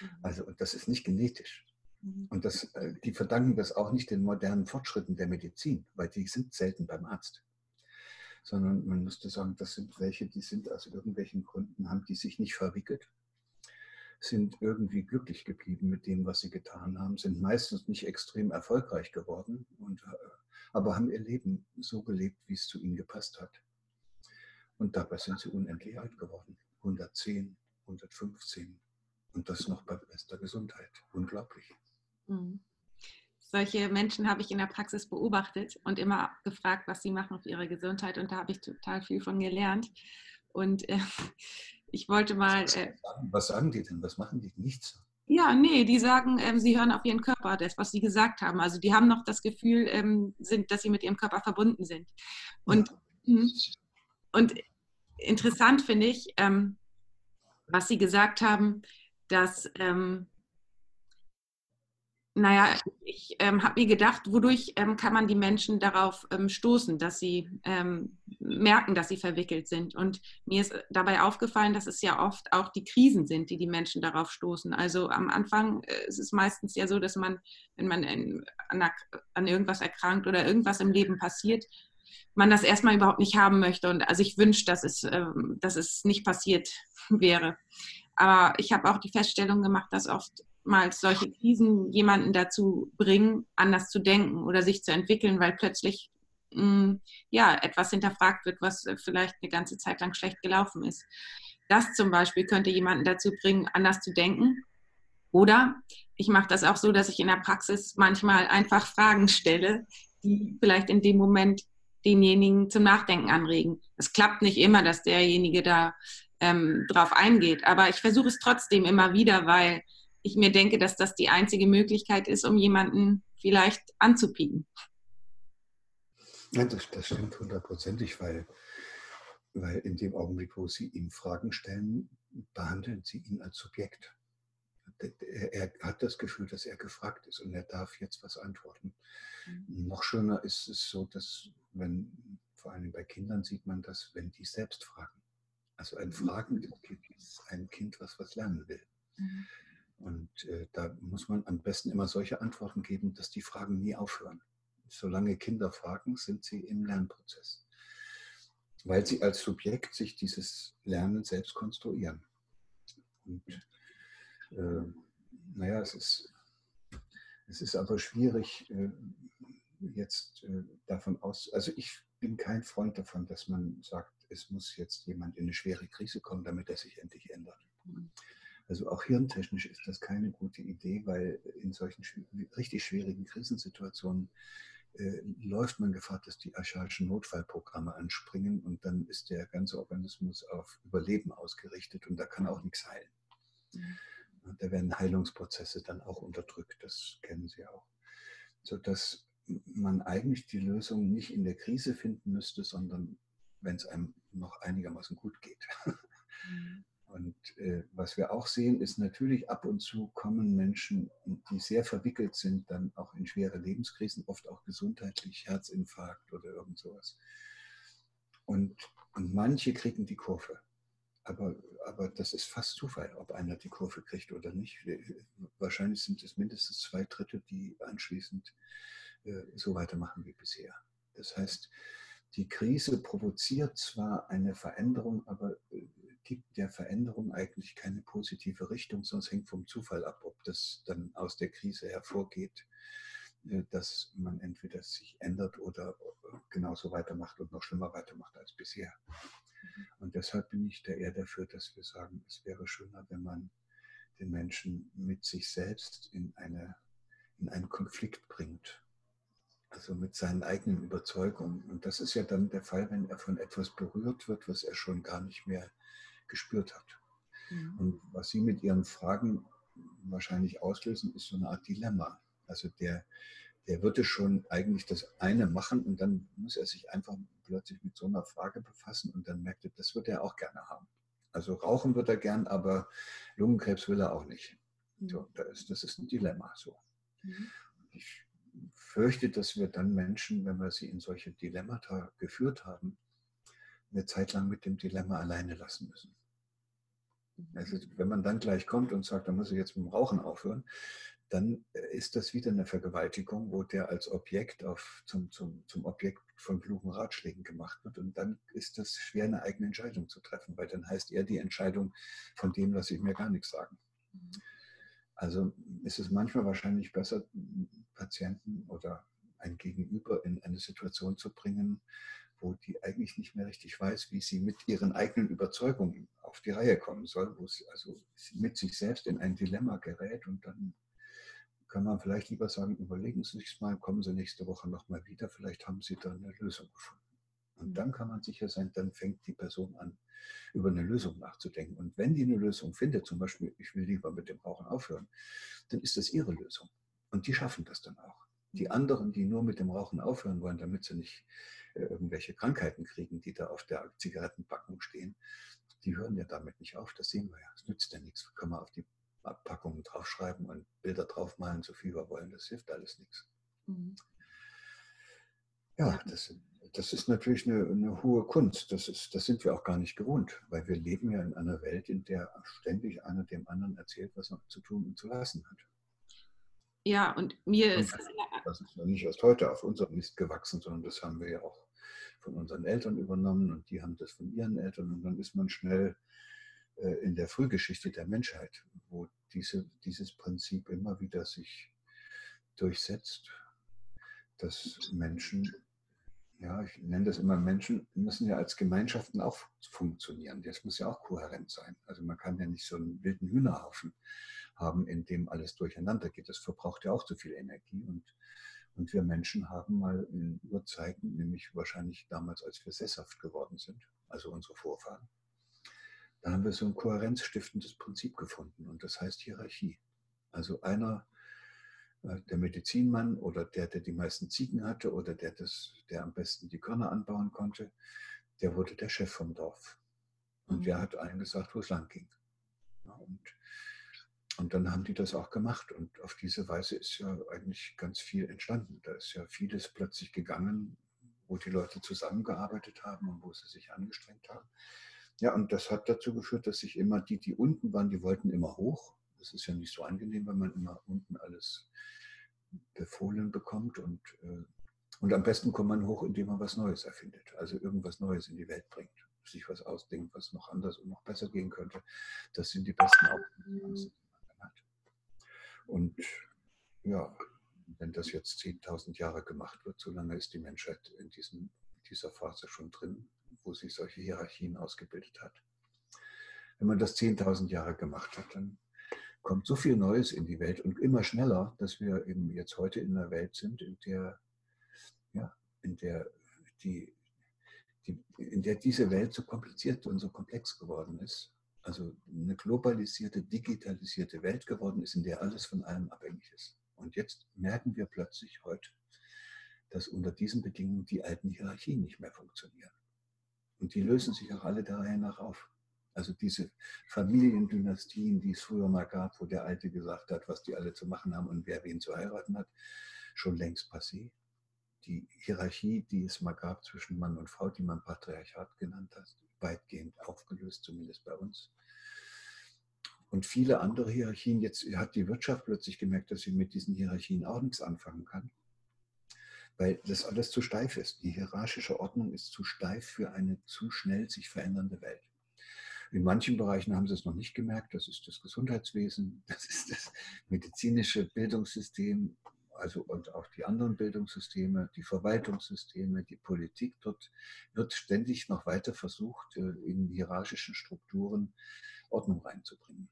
Mhm. also, und das ist nicht genetisch. Mhm. Und das, äh, die verdanken das auch nicht den modernen Fortschritten der Medizin, weil die sind selten beim Arzt. Sondern man müsste sagen, das sind welche, die sind aus irgendwelchen Gründen, haben die sich nicht verwickelt sind irgendwie glücklich geblieben mit dem, was sie getan haben, sind meistens nicht extrem erfolgreich geworden, und, äh, aber haben ihr Leben so gelebt, wie es zu ihnen gepasst hat. Und dabei sind sie unendlich alt geworden. 110, 115 und das noch bei bester Gesundheit. Unglaublich. Mhm. Solche Menschen habe ich in der Praxis beobachtet und immer gefragt, was sie machen für ihre Gesundheit. Und da habe ich total viel von gelernt. Und äh, ich wollte mal. Äh, was sagen die denn? Was machen die? Nichts. Ja, nee, die sagen, ähm, sie hören auf ihren Körper, das, was sie gesagt haben. Also die haben noch das Gefühl, ähm, sind, dass sie mit ihrem Körper verbunden sind. Und, ja. Hm, und interessant finde ich, ähm, was sie gesagt haben, dass ähm, naja, ich ähm, habe mir gedacht, wodurch ähm, kann man die Menschen darauf ähm, stoßen, dass sie ähm, merken, dass sie verwickelt sind. Und mir ist dabei aufgefallen, dass es ja oft auch die Krisen sind, die die Menschen darauf stoßen. Also am Anfang äh, ist es meistens ja so, dass man, wenn man in, an, an irgendwas erkrankt oder irgendwas im Leben passiert, man das erstmal überhaupt nicht haben möchte und also ich wünsche, dass es, ähm, dass es nicht passiert wäre. Aber ich habe auch die Feststellung gemacht, dass oft oftmals solche Krisen jemanden dazu bringen, anders zu denken oder sich zu entwickeln, weil plötzlich mh, mm, ja, etwas hinterfragt wird, was vielleicht eine ganze Zeit lang schlecht gelaufen ist. Das zum Beispiel könnte jemanden dazu bringen, anders zu denken. Oder ich mache das auch so, dass ich in der Praxis manchmal einfach Fragen stelle, die vielleicht in dem Moment denjenigen zum Nachdenken anregen. Es klappt nicht immer, dass derjenige da ähm, drauf eingeht, aber ich versuche es trotzdem immer wieder, weil ich mir denke, dass das die einzige Möglichkeit ist, um jemanden vielleicht anzupieken. Ja, das, das stimmt hundertprozentig, weil, weil in dem Augenblick, wo Sie ihm Fragen stellen, behandeln Sie ihn als Subjekt. Er, er, hat das Gefühl, dass er gefragt ist und er darf jetzt was antworten. Mhm. Noch schöner ist es so, dass, wenn, vor allem bei Kindern sieht man das, wenn die selbst fragen. Also ein mhm. fragendes Kind ist ein Kind, was was lernen will. Mhm. Und äh, da muss man am besten immer solche Antworten geben, dass die Fragen nie aufhören. Solange Kinder fragen, sind sie im Lernprozess. Weil sie als Subjekt sich dieses Lernen selbst konstruieren. Und äh, naja, es ist, es ist aber schwierig, äh, jetzt äh, davon aus, also ich bin kein Freund davon, dass man sagt, es muss jetzt jemand in eine schwere Krise kommen, damit er sich endlich ändert. Also auch hirntechnisch ist das keine gute Idee, weil in solchen richtig schwierigen Krisensituationen äh, läuft man Gefahr, dass die archaischen Notfallprogramme anspringen und dann ist der ganze Organismus auf Überleben ausgerichtet und da kann auch nichts heilen. Mhm. Und da werden Heilungsprozesse dann auch unterdrückt, das kennen Sie auch. Sodass man eigentlich die Lösung nicht in der Krise finden müsste, sondern wenn es einem noch einigermaßen gut geht. Mhm. Und äh, was wir auch sehen, ist natürlich ab und zu kommen Menschen, die sehr verwickelt sind, dann auch in schwere Lebenskrisen, oft auch gesundheitlich, Herzinfarkt oder irgend sowas. Und, und manche kriegen die Kurve. aber, aber das ist fast Zufall, ob einer die Kurve kriegt oder nicht. Wahrscheinlich sind es mindestens zwei Drittel, die anschließend äh, so weitermachen wie bisher. Das heißt, die Krise provoziert zwar eine Veränderung, aber äh, gibt der Veränderung eigentlich keine positive Richtung, sonst hängt vom Zufall ab, ob das dann aus der Krise hervorgeht, äh, dass man entweder sich ändert oder genauso weitermacht und noch schlimmer weitermacht als bisher. Und deshalb bin ich da eher dafür, dass wir sagen, es wäre schöner, wenn man den Menschen mit sich selbst in, eine, in einen Konflikt bringt. Also mit seinen eigenen Überzeugungen. Und das ist ja dann der Fall, wenn er von etwas berührt wird, was er schon gar nicht mehr gespürt hat. Mhm. Und was Sie mit Ihren Fragen wahrscheinlich auslösen, ist so eine Art Dilemma. Also der, der würde schon eigentlich das eine machen und dann muss er sich einfach plötzlich mit so einer Frage befassen und dann merkt er, das würde er auch gerne haben. Also rauchen wird er gern, aber Lungenkrebs will er auch nicht. Mhm. So, das, das ist ein Dilemma. So. Mhm. Ich fürchte, dass wir dann Menschen, wenn wir sie in solche Dilemmata geführt haben, eine Zeit lang mit dem Dilemma alleine lassen müssen. Also wenn man dann gleich kommt und sagt, da muss ich jetzt mit dem Rauchen aufhören, dann äh, ist das wieder eine Vergewaltigung, wo der als Objekt auf, zum, zum, zum Objekt von klugen Ratschlägen gemacht wird. Und dann ist das schwer, eine eigene Entscheidung zu treffen, weil dann heißt er die Entscheidung, von dem lasse ich mir gar nichts sagen. Mhm. Also ist es manchmal wahrscheinlich besser, Patienten oder ein Gegenüber in eine Situation zu bringen, wo die eigentlich nicht mehr richtig weiß, wie sie mit ihren eigenen Überzeugungen auf die Reihe kommen soll, wo sie also mit sich selbst in ein Dilemma gerät und dann kann man vielleicht lieber sagen, überlegen Sie sich mal, kommen Sie nächste Woche nochmal wieder, vielleicht haben Sie da eine Lösung gefunden. Und mhm. dann kann man sicher sein, dann fängt die Person an, über eine Lösung nachzudenken. Und wenn die eine Lösung findet, zum Beispiel, ich will lieber mit dem Rauchen aufhören, dann ist das ihre Lösung. Und die schaffen das dann auch. Die anderen, die nur mit dem Rauchen aufhören wollen, damit sie nicht äh, irgendwelche Krankheiten kriegen, die da auf der Zigarettenpackung stehen, die hören ja damit nicht auf. Das sehen wir ja. Es nützt ja nichts. Können wir auf die Abpackungen draufschreiben und Bilder draufmalen, so viel wir wollen. Das hilft alles nichts. Mhm. Ja, das, das ist natürlich eine, eine, hohe Kunst. Das, ist, das sind wir auch gar nicht gewohnt, weil wir leben ja in einer Welt, in der ständig einer dem anderen erzählt, was er zu tun und zu lassen hat. Ja, und mir und ist. Das ist ja nicht erst heute auf unserem Mist gewachsen, sondern das haben wir ja auch von unseren Eltern übernommen und die haben das von ihren Eltern und dann ist man schnell äh, in der Frühgeschichte der Menschheit, wo diese, dieses Prinzip immer wieder sich durchsetzt, dass Menschen, ja, ich nenne das immer Menschen, müssen ja als Gemeinschaften auch funktionieren. Das muss ja auch kohärent sein. Also man kann ja nicht so einen wilden Hühnerhaufen haben, in dem alles durcheinander geht. Das verbraucht ja auch zu viel Energie. Und, und wir Menschen haben mal in Urzeiten, nämlich wahrscheinlich damals, als wir sesshaft geworden sind, also unsere Vorfahren, da haben wir so ein kohärenzstiftendes Prinzip gefunden und das heißt Hierarchie. Also einer, der Medizinmann oder der, der die meisten Ziegen hatte oder der, das, der am besten die Körner anbauen konnte, der wurde der Chef vom Dorf. Und mhm. der hat allen gesagt, wo es lang ging. und, und dann haben die das auch gemacht. Und auf diese Weise ist ja eigentlich ganz viel entstanden. Da ist ja vieles plötzlich gegangen, wo die Leute zusammengearbeitet haben und wo sie sich angestrengt haben. Ja, und das hat dazu geführt, dass sich immer die, die unten waren, die wollten immer hoch. Das ist ja nicht so angenehm, wenn man immer unten alles befohlen bekommt. Und, äh, und am besten kommt man hoch, indem man was Neues erfindet. Also irgendwas Neues in die Welt bringt. Sich was ausdenkt, was noch anders und noch besser gehen könnte. Das sind die besten Aufgaben, die man dann hat. Und ja, wenn das jetzt 10.000 Jahre gemacht wird, so lange ist die Menschheit in diesem, dieser Phase schon drin wo sich solche Hierarchien ausgebildet hat. Wenn man das 10.000 Jahre gemacht hat, dann kommt so viel Neues in die Welt und immer schneller, dass wir eben jetzt heute in einer Welt sind, in der, ja, in der, die, die, in der diese Welt so kompliziert und so komplex geworden ist. Also eine globalisierte, digitalisierte Welt geworden ist, in der alles von allem abhängig ist. Und jetzt merken wir plötzlich heute, dass unter diesen Bedingungen die alten Hierarchien nicht mehr funktionieren. Und die lösen sich auch alle Reihe nach auf. Also diese Familiendynastien, die es früher mal gab, wo der Alte gesagt hat, was die alle zu machen haben und wer wen zu heiraten hat, schon längst passé. die Hierarchie, die es mal gab zwischen Mann und Frau, die man Patriarchat genannt hat, weitgehend aufgelöst, zumindest bei uns. Und viele andere Hierarchien, jetzt hat die Wirtschaft plötzlich gemerkt, dass sie mit diesen Hierarchien auch nichts anfangen kann, weil das alles zu steif ist. Die hierarchische Ordnung ist zu steif für eine zu schnell sich verändernde Welt. In manchen Bereichen haben sie es noch nicht gemerkt. Das ist das Gesundheitswesen, das ist das medizinische Bildungssystem, also und auch die anderen Bildungssysteme, die Verwaltungssysteme, die Politik. Dort wird ständig noch weiter versucht, äh, in hierarchischen Strukturen Ordnung reinzubringen.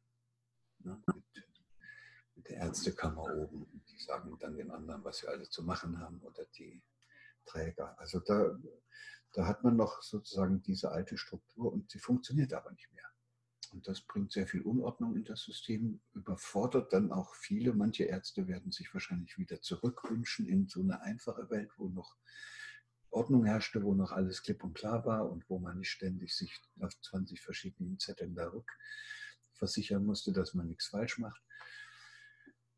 Ja, mit, mit, der Ärztekammer oben, die sagen dann den anderen, was sie alle zu machen haben, oder die Träger. Also da, da hat man noch sozusagen diese alte Struktur und sie funktioniert aber nicht mehr. Und das bringt sehr viel Unordnung in das System, überfordert dann auch viele. Manche Ärzte werden sich wahrscheinlich wieder zurückwünschen in so eine einfache Welt, wo noch Ordnung herrschte, wo noch alles klipp und klar war und wo man nicht ständig sich auf 20 verschiedenen Zetteln da rückversichern musste, dass man nichts falsch macht.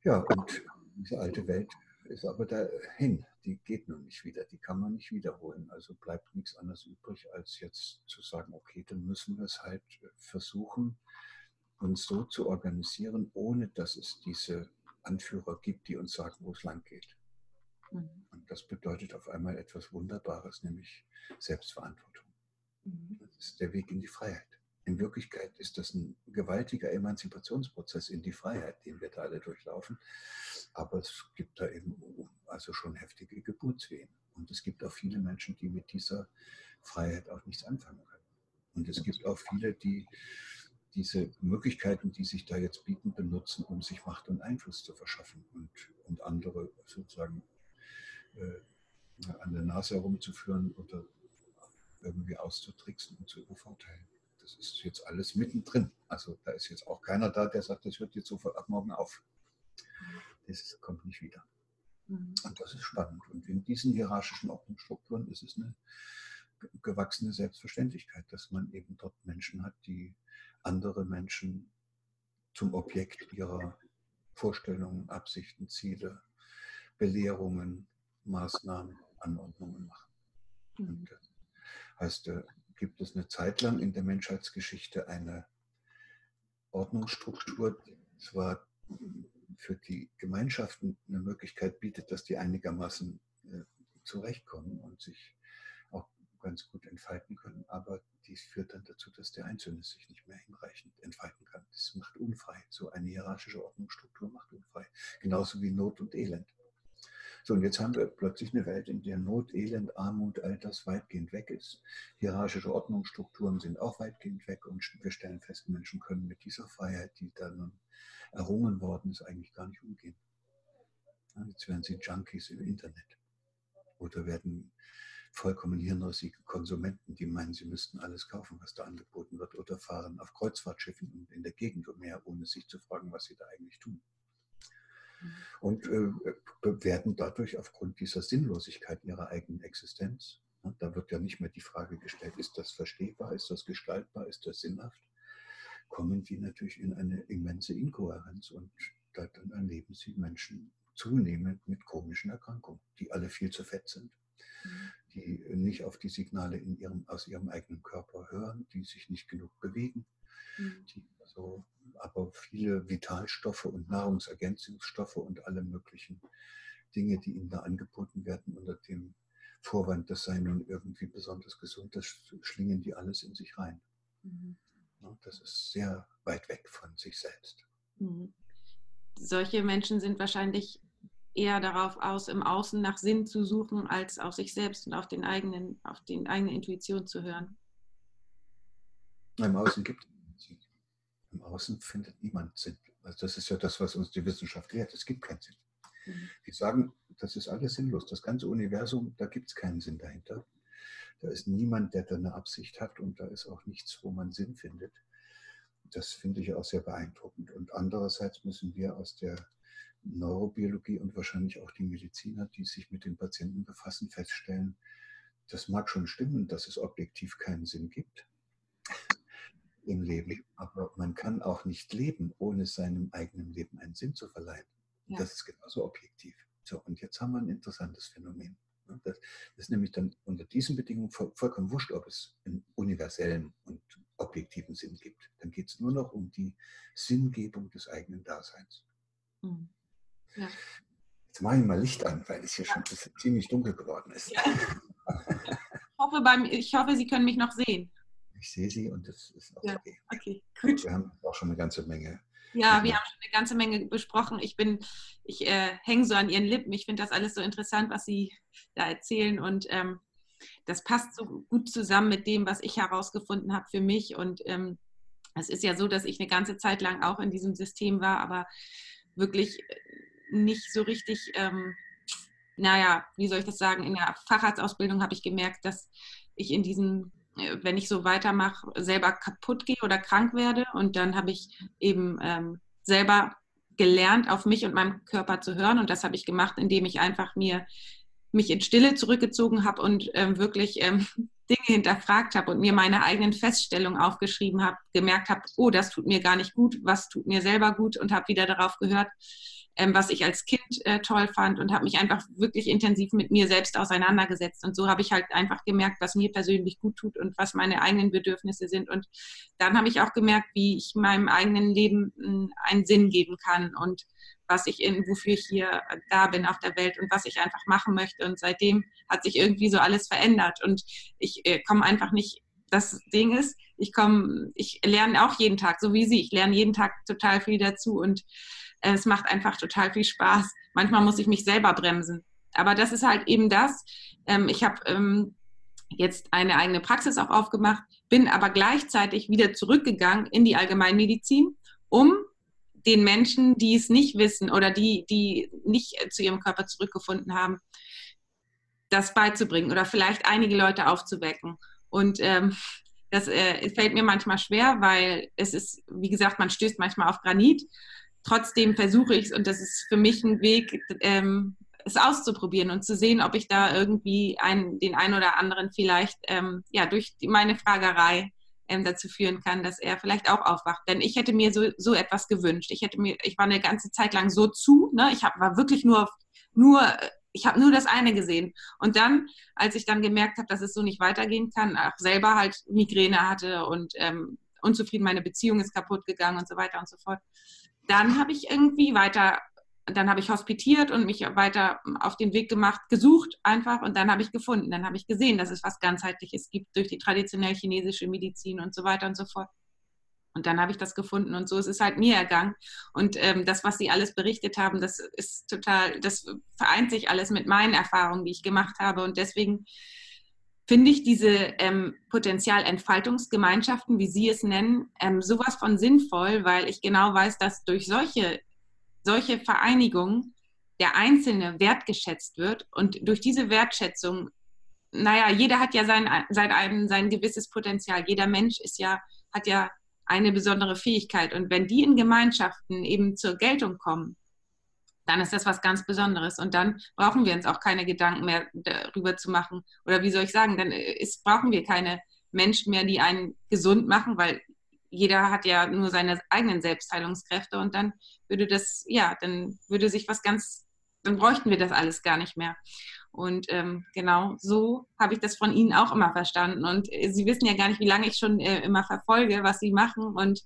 Ja, und diese alte Welt ist aber dahin. Die geht nun nicht wieder, die kann man nicht wiederholen. Also bleibt nichts anderes übrig, als jetzt zu sagen, okay, dann müssen wir es halt versuchen, uns so zu organisieren, ohne dass es diese Anführer gibt, die uns sagen, wo es lang geht. Mhm. Und das bedeutet auf einmal etwas Wunderbares, nämlich Selbstverantwortung. Mhm. Das ist der Weg in die Freiheit. In Wirklichkeit ist das ein gewaltiger Emanzipationsprozess in die Freiheit, den wir da alle durchlaufen. Aber es gibt da eben also schon heftige Geburtswehen. Und es gibt auch viele Menschen, die mit dieser Freiheit auch nichts anfangen können. Und es gibt auch viele, die diese Möglichkeiten, die sich da jetzt bieten, benutzen, um sich Macht und Einfluss zu verschaffen und, und andere sozusagen äh, an der Nase herumzuführen oder irgendwie auszutricksen und zu übervorteilen. Das ist jetzt alles mittendrin. Also da ist jetzt auch keiner da, der sagt, das hört jetzt sofort ab morgen auf. Das kommt nicht wieder. Mhm. Und das ist spannend. Und in diesen hierarchischen Ordnungsstrukturen ist es eine gewachsene Selbstverständlichkeit, dass man eben dort Menschen hat, die andere Menschen zum Objekt ihrer Vorstellungen, Absichten, Ziele, Belehrungen, Maßnahmen, Anordnungen machen. Mhm. Und das heißt, äh, gibt es eine Zeit lang in der Menschheitsgeschichte eine Ordnungsstruktur, die zwar für die Gemeinschaften eine Möglichkeit bietet, dass die einigermaßen äh, zurechtkommen und sich auch ganz gut entfalten können, aber dies führt dann dazu, dass der Einzelne sich nicht mehr hinreichend entfalten kann. Das macht unfrei. So eine hierarchische Ordnungsstruktur macht unfrei. Genauso wie Not und Elend. So, und jetzt haben wir plötzlich eine Welt, in der Not, Elend, Armut, all das weitgehend weg ist. Hierarchische Ordnungsstrukturen sind auch weitgehend weg und wir stellen fest, Menschen können mit dieser Freiheit, die da nun errungen worden ist, eigentlich gar nicht umgehen. Jetzt werden sie Junkies im Internet oder werden vollkommen hirnrissige Konsumenten, die meinen, sie müssten alles kaufen, was da angeboten wird, oder fahren auf Kreuzfahrtschiffen in der Gegend umher, ohne sich zu fragen, was sie da eigentlich tun und äh, bewerten dadurch aufgrund dieser Sinnlosigkeit ihrer eigenen Existenz. Ja, da wird ja nicht mehr die Frage gestellt, ist das verstehbar, ist das gestaltbar, ist das sinnhaft, kommen die natürlich in eine immense Inkohärenz und dann erleben sie Menschen zunehmend mit komischen Erkrankungen, die alle viel zu fett sind, die nicht auf die Signale in ihrem, aus ihrem eigenen Körper hören, die sich nicht genug bewegen, mhm. die also aber viele Vitalstoffe und Nahrungsergänzungsstoffe und alle möglichen Dinge, die ihnen da angeboten werden unter dem Vorwand, das sei nun irgendwie besonders gesund, das schlingen die alles in sich rein. Mhm. Das ist sehr weit weg von sich selbst. Mhm. Solche Menschen sind wahrscheinlich eher darauf aus, im Außen nach Sinn zu suchen, als auf sich selbst und auf den eigenen, auf die eigene Intuition zu hören. Im Außen gibt im Außen findet niemand Sinn. Also das ist ja das, was uns die Wissenschaft lehrt. Es gibt keinen Sinn. Mhm. Die sagen, das ist alles sinnlos. Das ganze Universum, da gibt es keinen Sinn dahinter. Da ist niemand, der da eine Absicht hat und da ist auch nichts, wo man Sinn findet. Das finde ich auch sehr beeindruckend. Und andererseits müssen wir aus der Neurobiologie und wahrscheinlich auch die Mediziner, die sich mit den Patienten befassen, feststellen, das mag schon stimmen, dass es objektiv keinen Sinn gibt im Leben. Aber man kann auch nicht leben, ohne seinem eigenen Leben einen Sinn zu verleihen. Ja. Das ist genauso objektiv. So, und jetzt haben wir ein interessantes Phänomen. Das, ist nämlich dann unter diesen Bedingungen vollkommen wurscht, ob es einen universellen und objektiven Sinn gibt. Dann geht es nur noch um die Sinngebung des eigenen Daseins. Mhm. Ja. Jetzt mache ich mal Licht an, weil es hier ja. schon ziemlich dunkel geworden ist. Ja. Ich, hoffe beim, ich hoffe, Sie können mich noch sehen. Ich sehe Sie und das ist auch okay. okay. Gut. Wir haben auch schon eine ganze Menge ja, wir haben schon eine ganze Menge besprochen. Ich bin, ich äh, hänge so an ihren Lippen. Ich finde das alles so interessant, was sie da erzählen. Und ähm, das passt so gut zusammen mit dem, was ich herausgefunden habe für mich. Und ähm, es ist ja so, dass ich eine ganze Zeit lang auch in diesem System war, aber wirklich nicht so richtig, ähm, naja, wie soll ich das sagen, in der Facharztausbildung habe ich gemerkt, dass ich in diesem wenn ich so weitermache, selber kaputt gehe oder krank werde. Und dann habe ich eben ähm, selber gelernt, auf mich und meinem Körper zu hören. Und das habe ich gemacht, indem ich einfach mir mich in Stille zurückgezogen habe und ähm, wirklich ähm, Dinge hinterfragt habe und mir meine eigenen Feststellungen aufgeschrieben habe, gemerkt habe, oh, das tut mir gar nicht gut, was tut mir selber gut und habe wieder darauf gehört, ähm, was ich als Kind äh, toll fand und habe mich einfach wirklich intensiv mit mir selbst auseinandergesetzt. Und so habe ich halt einfach gemerkt, was mir persönlich gut tut und was meine eigenen Bedürfnisse sind. Und dann habe ich auch gemerkt, wie ich meinem eigenen Leben hm, einen Sinn geben kann und was ich in, wofür ich hier da bin auf der Welt und was ich einfach machen möchte. Und seitdem hat sich irgendwie so alles verändert. Und ich äh, komme einfach nicht, das Ding ist, ich komme, ich lerne auch jeden Tag, so wie Sie. Ich lerne jeden Tag total viel dazu und es macht einfach total viel Spaß. Manchmal muss ich mich selber bremsen. Aber das ist halt eben das. Ähm, ich habe ähm, jetzt eine eigene Praxis auch aufgemacht, bin aber gleichzeitig wieder zurückgegangen in die Allgemeinmedizin, um den Menschen, die es nicht wissen oder die, die nicht zu ihrem Körper zurückgefunden haben, das beizubringen oder vielleicht einige Leute aufzuwecken. Und ähm, das äh, fällt mir manchmal schwer, weil es ist, wie gesagt, man stößt manchmal auf Granit trotzdem versuche ich es und das ist für mich ein Weg, ähm, es auszuprobieren und zu sehen, ob ich da irgendwie einen, den einen oder anderen vielleicht ähm, ja, durch die, meine Fragerei ähm, dazu führen kann, dass er vielleicht auch aufwacht. Denn ich hätte mir so, so etwas gewünscht. Ich hätte mir, ich war eine ganze Zeit lang so zu, ne? ich hab, war wirklich nur, nur ich habe nur das eine gesehen. Und dann, als ich dann gemerkt habe, dass es so nicht weitergehen kann, auch selber halt Migräne hatte und ähm, unzufrieden, meine Beziehung ist kaputt gegangen und so weiter und so fort, dann habe ich irgendwie weiter, dann habe ich hospitiert und mich weiter auf den Weg gemacht, gesucht einfach und dann habe ich gefunden. Dann habe ich gesehen, dass es was ganzheitliches gibt durch die traditionell chinesische Medizin und so weiter und so fort. Und dann habe ich das gefunden und so ist es halt mir ergangen. Und ähm, das, was Sie alles berichtet haben, das ist total, das vereint sich alles mit meinen Erfahrungen, die ich gemacht habe. Und deswegen finde ich diese ähm, Potenzialentfaltungsgemeinschaften, wie Sie es nennen, ähm, sowas von sinnvoll, weil ich genau weiß, dass durch solche, solche Vereinigungen der Einzelne wertgeschätzt wird und durch diese Wertschätzung, naja, jeder hat ja sein, sein, sein gewisses Potenzial, jeder Mensch ist ja, hat ja eine besondere Fähigkeit. Und wenn die in Gemeinschaften eben zur Geltung kommen, dann ist das was ganz Besonderes. Und dann brauchen wir uns auch keine Gedanken mehr darüber zu machen. Oder wie soll ich sagen, dann ist, brauchen wir keine Menschen mehr, die einen gesund machen, weil jeder hat ja nur seine eigenen Selbstheilungskräfte und dann würde das, ja, dann würde sich was ganz, dann bräuchten wir das alles gar nicht mehr. Und ähm, genau so habe ich das von Ihnen auch immer verstanden. Und äh, Sie wissen ja gar nicht, wie lange ich schon äh, immer verfolge, was Sie machen. Und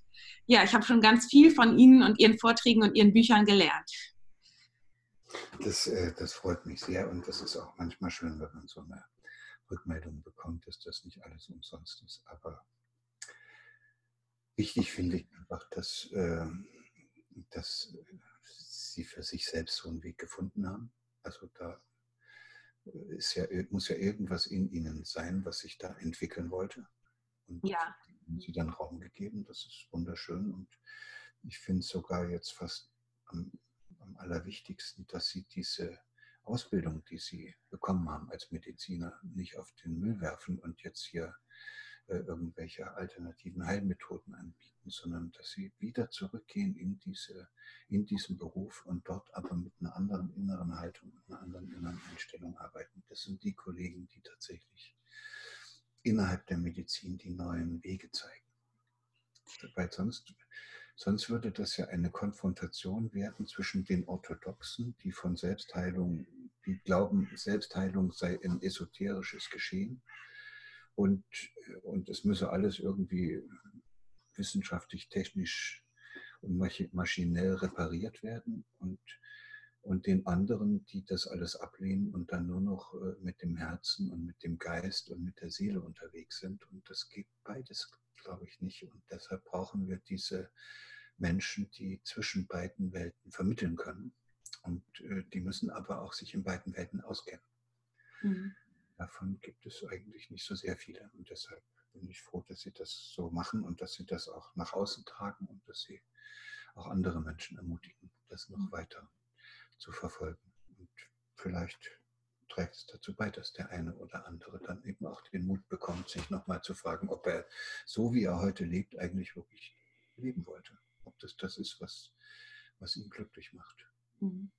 ja, ich habe schon ganz viel von Ihnen und Ihren Vorträgen und Ihren Büchern gelernt. Das, äh, das freut mich sehr und das ist auch manchmal schön, wenn man so eine Rückmeldung bekommt, dass das nicht alles umsonst ist. Aber wichtig finde ich einfach, dass, ähm, dass sie für sich selbst so einen Weg gefunden haben. Also da ist ja, muss ja irgendwas in ihnen sein, was sich da entwickeln wollte. Und ja. sie dann Raum gegeben. Das ist wunderschön. Und ich finde es sogar jetzt fast am am allerwichtigsten, dass sie diese Ausbildung, die sie bekommen haben als Mediziner, nicht auf den Müll werfen und jetzt hier äh, irgendwelche alternativen Heilmethoden anbieten, sondern dass sie wieder zurückgehen in, diese, in diesen Beruf und dort aber mit einer anderen inneren Haltung, mit einer anderen inneren Einstellung arbeiten. Das sind die Kollegen, die tatsächlich innerhalb der Medizin die neuen Wege zeigen. Weil sonst Sonst würde das ja eine Konfrontation werden zwischen den Orthodoxen, die von Selbstheilung die glauben, Selbstheilung sei ein esoterisches Geschehen und, und es müsse alles irgendwie wissenschaftlich, technisch und maschinell repariert werden. Und und den anderen, die das alles ablehnen und dann nur noch äh, mit dem Herzen und mit dem Geist und mit der Seele unterwegs sind. Und das geht beides, glaube ich, nicht. Und deshalb brauchen wir diese Menschen, die zwischen beiden Welten vermitteln können. Und äh, die müssen aber auch sich in beiden Welten auskennen. Mhm. Davon gibt es eigentlich nicht so sehr viele. Und deshalb bin ich froh, dass sie das so machen und dass sie das auch nach außen tragen und dass sie auch andere Menschen ermutigen, das noch mhm. weiter zu verfolgen. Und vielleicht trägt es dazu bei, dass der eine oder andere dann eben auch den Mut bekommt, sich nochmal zu fragen, ob er so wie er heute lebt, eigentlich wirklich leben wollte. Ob das das ist, was, was ihn glücklich macht. Mhm.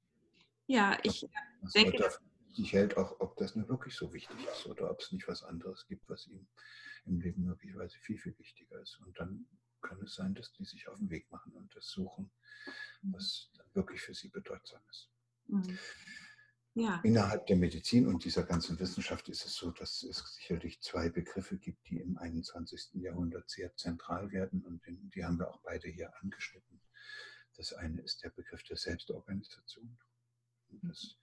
Ja, ich was denke. Ich hält auch, ob das nur wirklich so wichtig ist oder ob es nicht was anderes gibt, was ihm im Leben möglicherweise viel, viel wichtiger ist. Und dann kann es sein, dass die sich auf den Weg machen und das suchen, mhm. was dann wirklich für sie bedeutsam ist. Mhm. Ja. Innerhalb der Medizin und dieser ganzen Wissenschaft ist es so, dass es sicherlich zwei Begriffe gibt, die im 21. Jahrhundert sehr zentral werden und die haben wir auch beide hier angeschnitten. Das eine ist der Begriff der Selbstorganisation. Das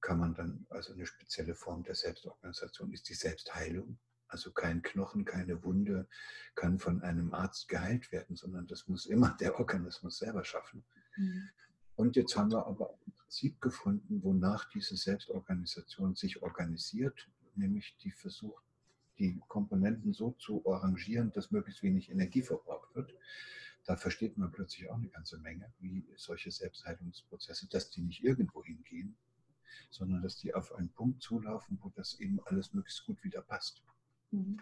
kann man dann, also eine spezielle Form der Selbstorganisation ist die Selbstheilung. Also kein Knochen, keine Wunde kann von einem Arzt geheilt werden, sondern das muss immer der Organismus selber schaffen. Mhm. Und jetzt haben wir aber Prinzip gefunden, wonach diese Selbstorganisation sich organisiert, nämlich die versucht, die Komponenten so zu arrangieren, dass möglichst wenig Energie verbraucht wird. Da versteht man plötzlich auch eine ganze Menge, wie solche Selbstheilungsprozesse, dass die nicht irgendwo hingehen, sondern dass die auf einen Punkt zulaufen, wo das eben alles möglichst gut wieder passt. Mhm.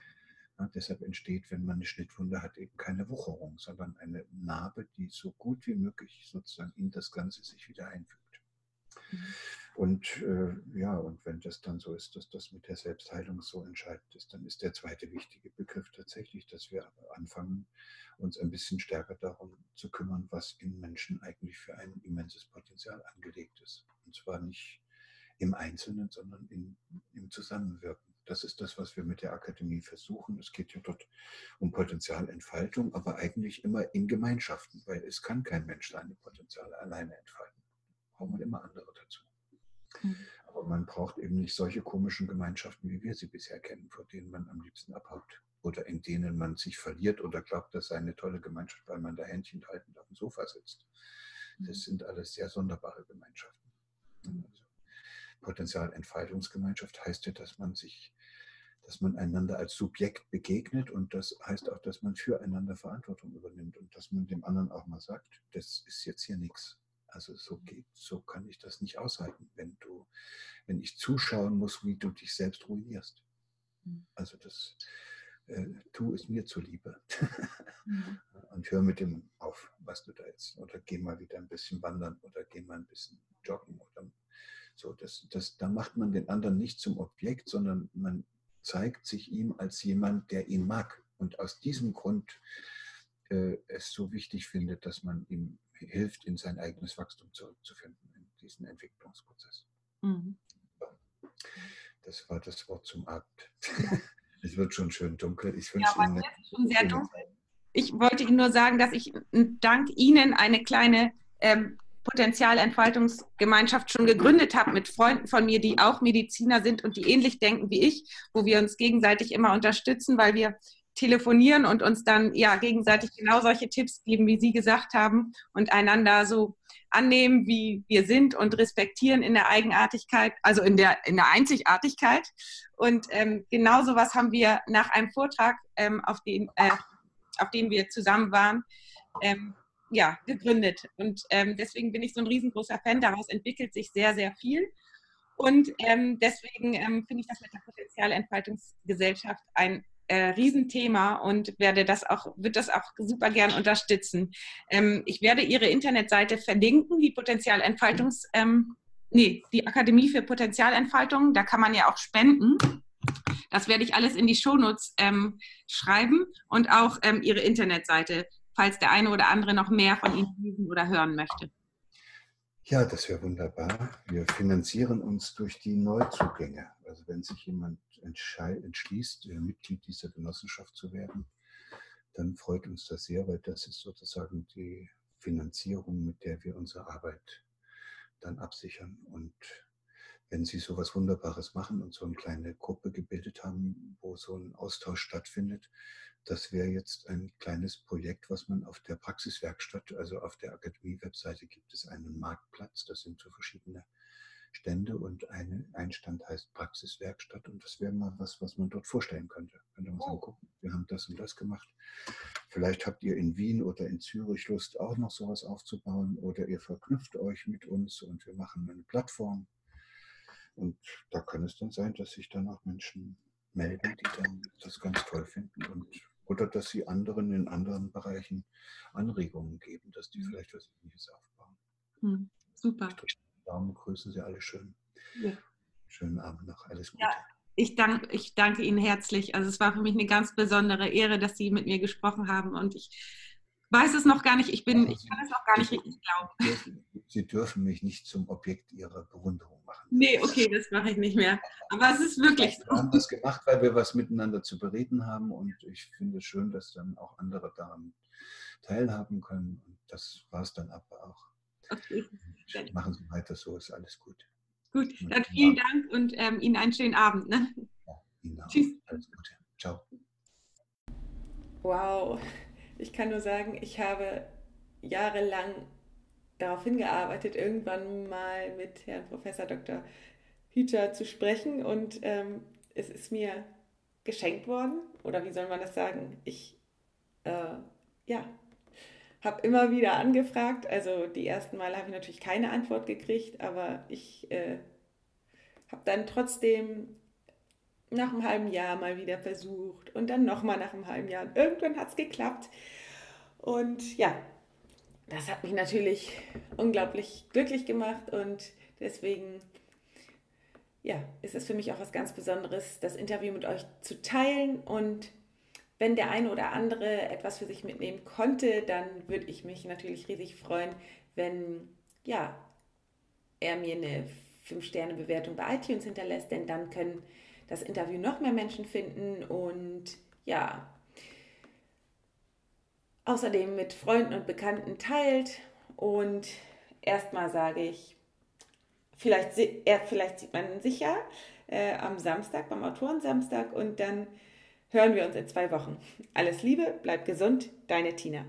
Ja, deshalb entsteht, wenn man eine Schnittwunde hat, eben keine Wucherung, sondern eine Narbe, die so gut wie möglich sozusagen in das Ganze sich wieder einfügt. Mhm. Und äh, ja, und wenn das dann so ist, dass das mit der Selbstheilung so entscheidend ist, dann ist der zweite wichtige Begriff tatsächlich, dass wir anfangen, uns ein bisschen stärker darum zu kümmern, was in Menschen eigentlich für ein immenses Potenzial angelegt ist. Und zwar nicht im Einzelnen, sondern in, im Zusammenwirken. Das ist das, was wir mit der Akademie versuchen. Es geht ja dort um Potenzialentfaltung, aber eigentlich immer in Gemeinschaften, weil es kann kein Mensch seine Potenziale alleine entfalten. Braucht man immer andere dazu. Mhm. Aber man braucht eben nicht solche komischen Gemeinschaften, wie wir sie bisher kennen, vor denen man am liebsten abhaut oder in denen man sich verliert oder glaubt, das sei eine tolle Gemeinschaft, weil man da Händchen haltend auf dem Sofa sitzt. Das mhm. sind alles sehr sonderbare Gemeinschaften. Also Potenzialentfaltungsgemeinschaft heißt ja, dass man sich dass man einander als Subjekt begegnet und das heißt auch, dass man füreinander Verantwortung übernimmt und dass man dem anderen auch mal sagt, das ist jetzt hier nichts. Also so geht, so kann ich das nicht aushalten, wenn du, wenn ich zuschauen muss, wie du dich selbst ruinierst. Mhm. Also das äh, tu es mir zuliebe. Mhm. und hör mit dem auf, was du da jetzt. Oder geh mal wieder ein bisschen wandern oder geh mal ein bisschen joggen oder so. Das, das, da macht man den anderen nicht zum Objekt, sondern man zeigt sich ihm als jemand, der ihn mag und aus diesem Grund äh, es so wichtig findet, dass man ihm hilft, in sein eigenes Wachstum zurückzufinden, in diesen Entwicklungsprozess. Mhm. Das war das Wort zum Abend. es wird schon schön dunkel. Ich wünsche ja, Ihnen schon sehr dunkel. Ich wollte Ihnen nur sagen, dass ich dank Ihnen eine kleine ähm, Potenzialentfaltungsgemeinschaft schon gegründet habe mit Freunden von mir, die auch Mediziner sind und die ähnlich denken wie ich, wo wir uns gegenseitig immer unterstützen, weil wir telefonieren und uns dann ja gegenseitig genau solche Tipps geben, wie Sie gesagt haben, und einander so annehmen, wie wir sind und respektieren in der Eigenartigkeit, also in der, in der Einzigartigkeit. Und ähm, genau sowas haben wir nach einem Vortrag, ähm, auf, den, äh, auf dem wir zusammen waren, ähm, ja, gegründet. Und ähm, deswegen bin ich so ein riesengroßer Fan. Daraus entwickelt sich sehr, sehr viel. Und ähm, deswegen ähm, finde ich das mit der Potenzialentfaltungsgesellschaft ein äh, Riesenthema und werde das auch, wird das auch super gern unterstützen. Ähm, ich werde Ihre Internetseite verlinken, die Potenzialentfaltungs, ähm, nee, die Akademie für Potenzialentfaltung. Da kann man ja auch spenden. Das werde ich alles in die Shownotes ähm, schreiben und auch ähm, Ihre Internetseite falls der eine oder andere noch mehr von Ihnen lesen oder hören möchte. Ja, das wäre wunderbar. Wir finanzieren uns durch die Neuzugänge. Also wenn sich jemand entschließt, äh, Mitglied dieser Genossenschaft zu werden, dann freut uns das sehr, weil das ist sozusagen die Finanzierung, mit der wir unsere Arbeit dann absichern. Und wenn Sie so etwas Wunderbares machen und so eine kleine Gruppe gebildet haben, wo so ein Austausch stattfindet, das wäre jetzt ein kleines Projekt, was man auf der Praxiswerkstatt, also auf der Akademie-Webseite gibt es einen Marktplatz, das sind so verschiedene Stände und eine, ein Stand heißt Praxiswerkstatt und das wäre mal was, was man dort vorstellen könnte. Könnte man oh. sagen, gucken, wir haben das und das gemacht. Vielleicht habt ihr in Wien oder in Zürich Lust, auch noch sowas aufzubauen oder ihr verknüpft euch mit uns und wir machen eine Plattform. Und da kann es dann sein, dass sich dann auch Menschen melden, die dann das ganz toll finden und oder dass sie anderen in anderen Bereichen Anregungen geben, dass die mhm. vielleicht was Ähnliches aufbauen. Hm, super. Daumen, grüßen Sie alle schön. Ja. Schönen Abend noch, alles Gute. Ja, ich, dank, ich danke Ihnen herzlich. Also es war für mich eine ganz besondere Ehre, dass Sie mit mir gesprochen haben und ich weiß es noch gar nicht, ich bin, ich kann es noch gar nicht richtig glauben. Sie dürfen mich nicht zum Objekt Ihrer Bewunderung machen. Nee, okay, das mache ich nicht mehr. Aber es ist wirklich so. Wir haben das gemacht, weil wir was miteinander zu bereden haben und ich finde es schön, dass dann auch andere daran teilhaben können. Und das war es dann aber auch. Okay. Machen Sie weiter so, ist alles gut. Gut, dann vielen Dank und ähm, Ihnen einen schönen Abend. Ne? Ja, Ihnen auch. Tschüss. Alles Gute. Ciao. Wow, ich kann nur sagen, ich habe jahrelang darauf hingearbeitet, irgendwann mal mit Herrn Professor Dr. Hüter zu sprechen und ähm, es ist mir geschenkt worden oder wie soll man das sagen? Ich äh, ja, habe immer wieder angefragt. Also die ersten Male habe ich natürlich keine Antwort gekriegt, aber ich äh, habe dann trotzdem nach einem halben Jahr mal wieder versucht und dann nochmal nach einem halben Jahr. Irgendwann hat es geklappt. Und ja, das hat mich natürlich unglaublich glücklich gemacht und deswegen ja, ist es für mich auch was ganz Besonderes, das Interview mit euch zu teilen und wenn der eine oder andere etwas für sich mitnehmen konnte, dann würde ich mich natürlich riesig freuen, wenn ja, er mir eine 5-Sterne-Bewertung bei iTunes hinterlässt, denn dann können das Interview noch mehr Menschen finden und ja, außerdem mit Freunden und Bekannten teilt. Und erstmal sage ich, vielleicht, vielleicht sieht man sich ja äh, am Samstag, beim Autorensamstag und dann hören wir uns in zwei Wochen. Alles Liebe, bleib gesund, deine Tina.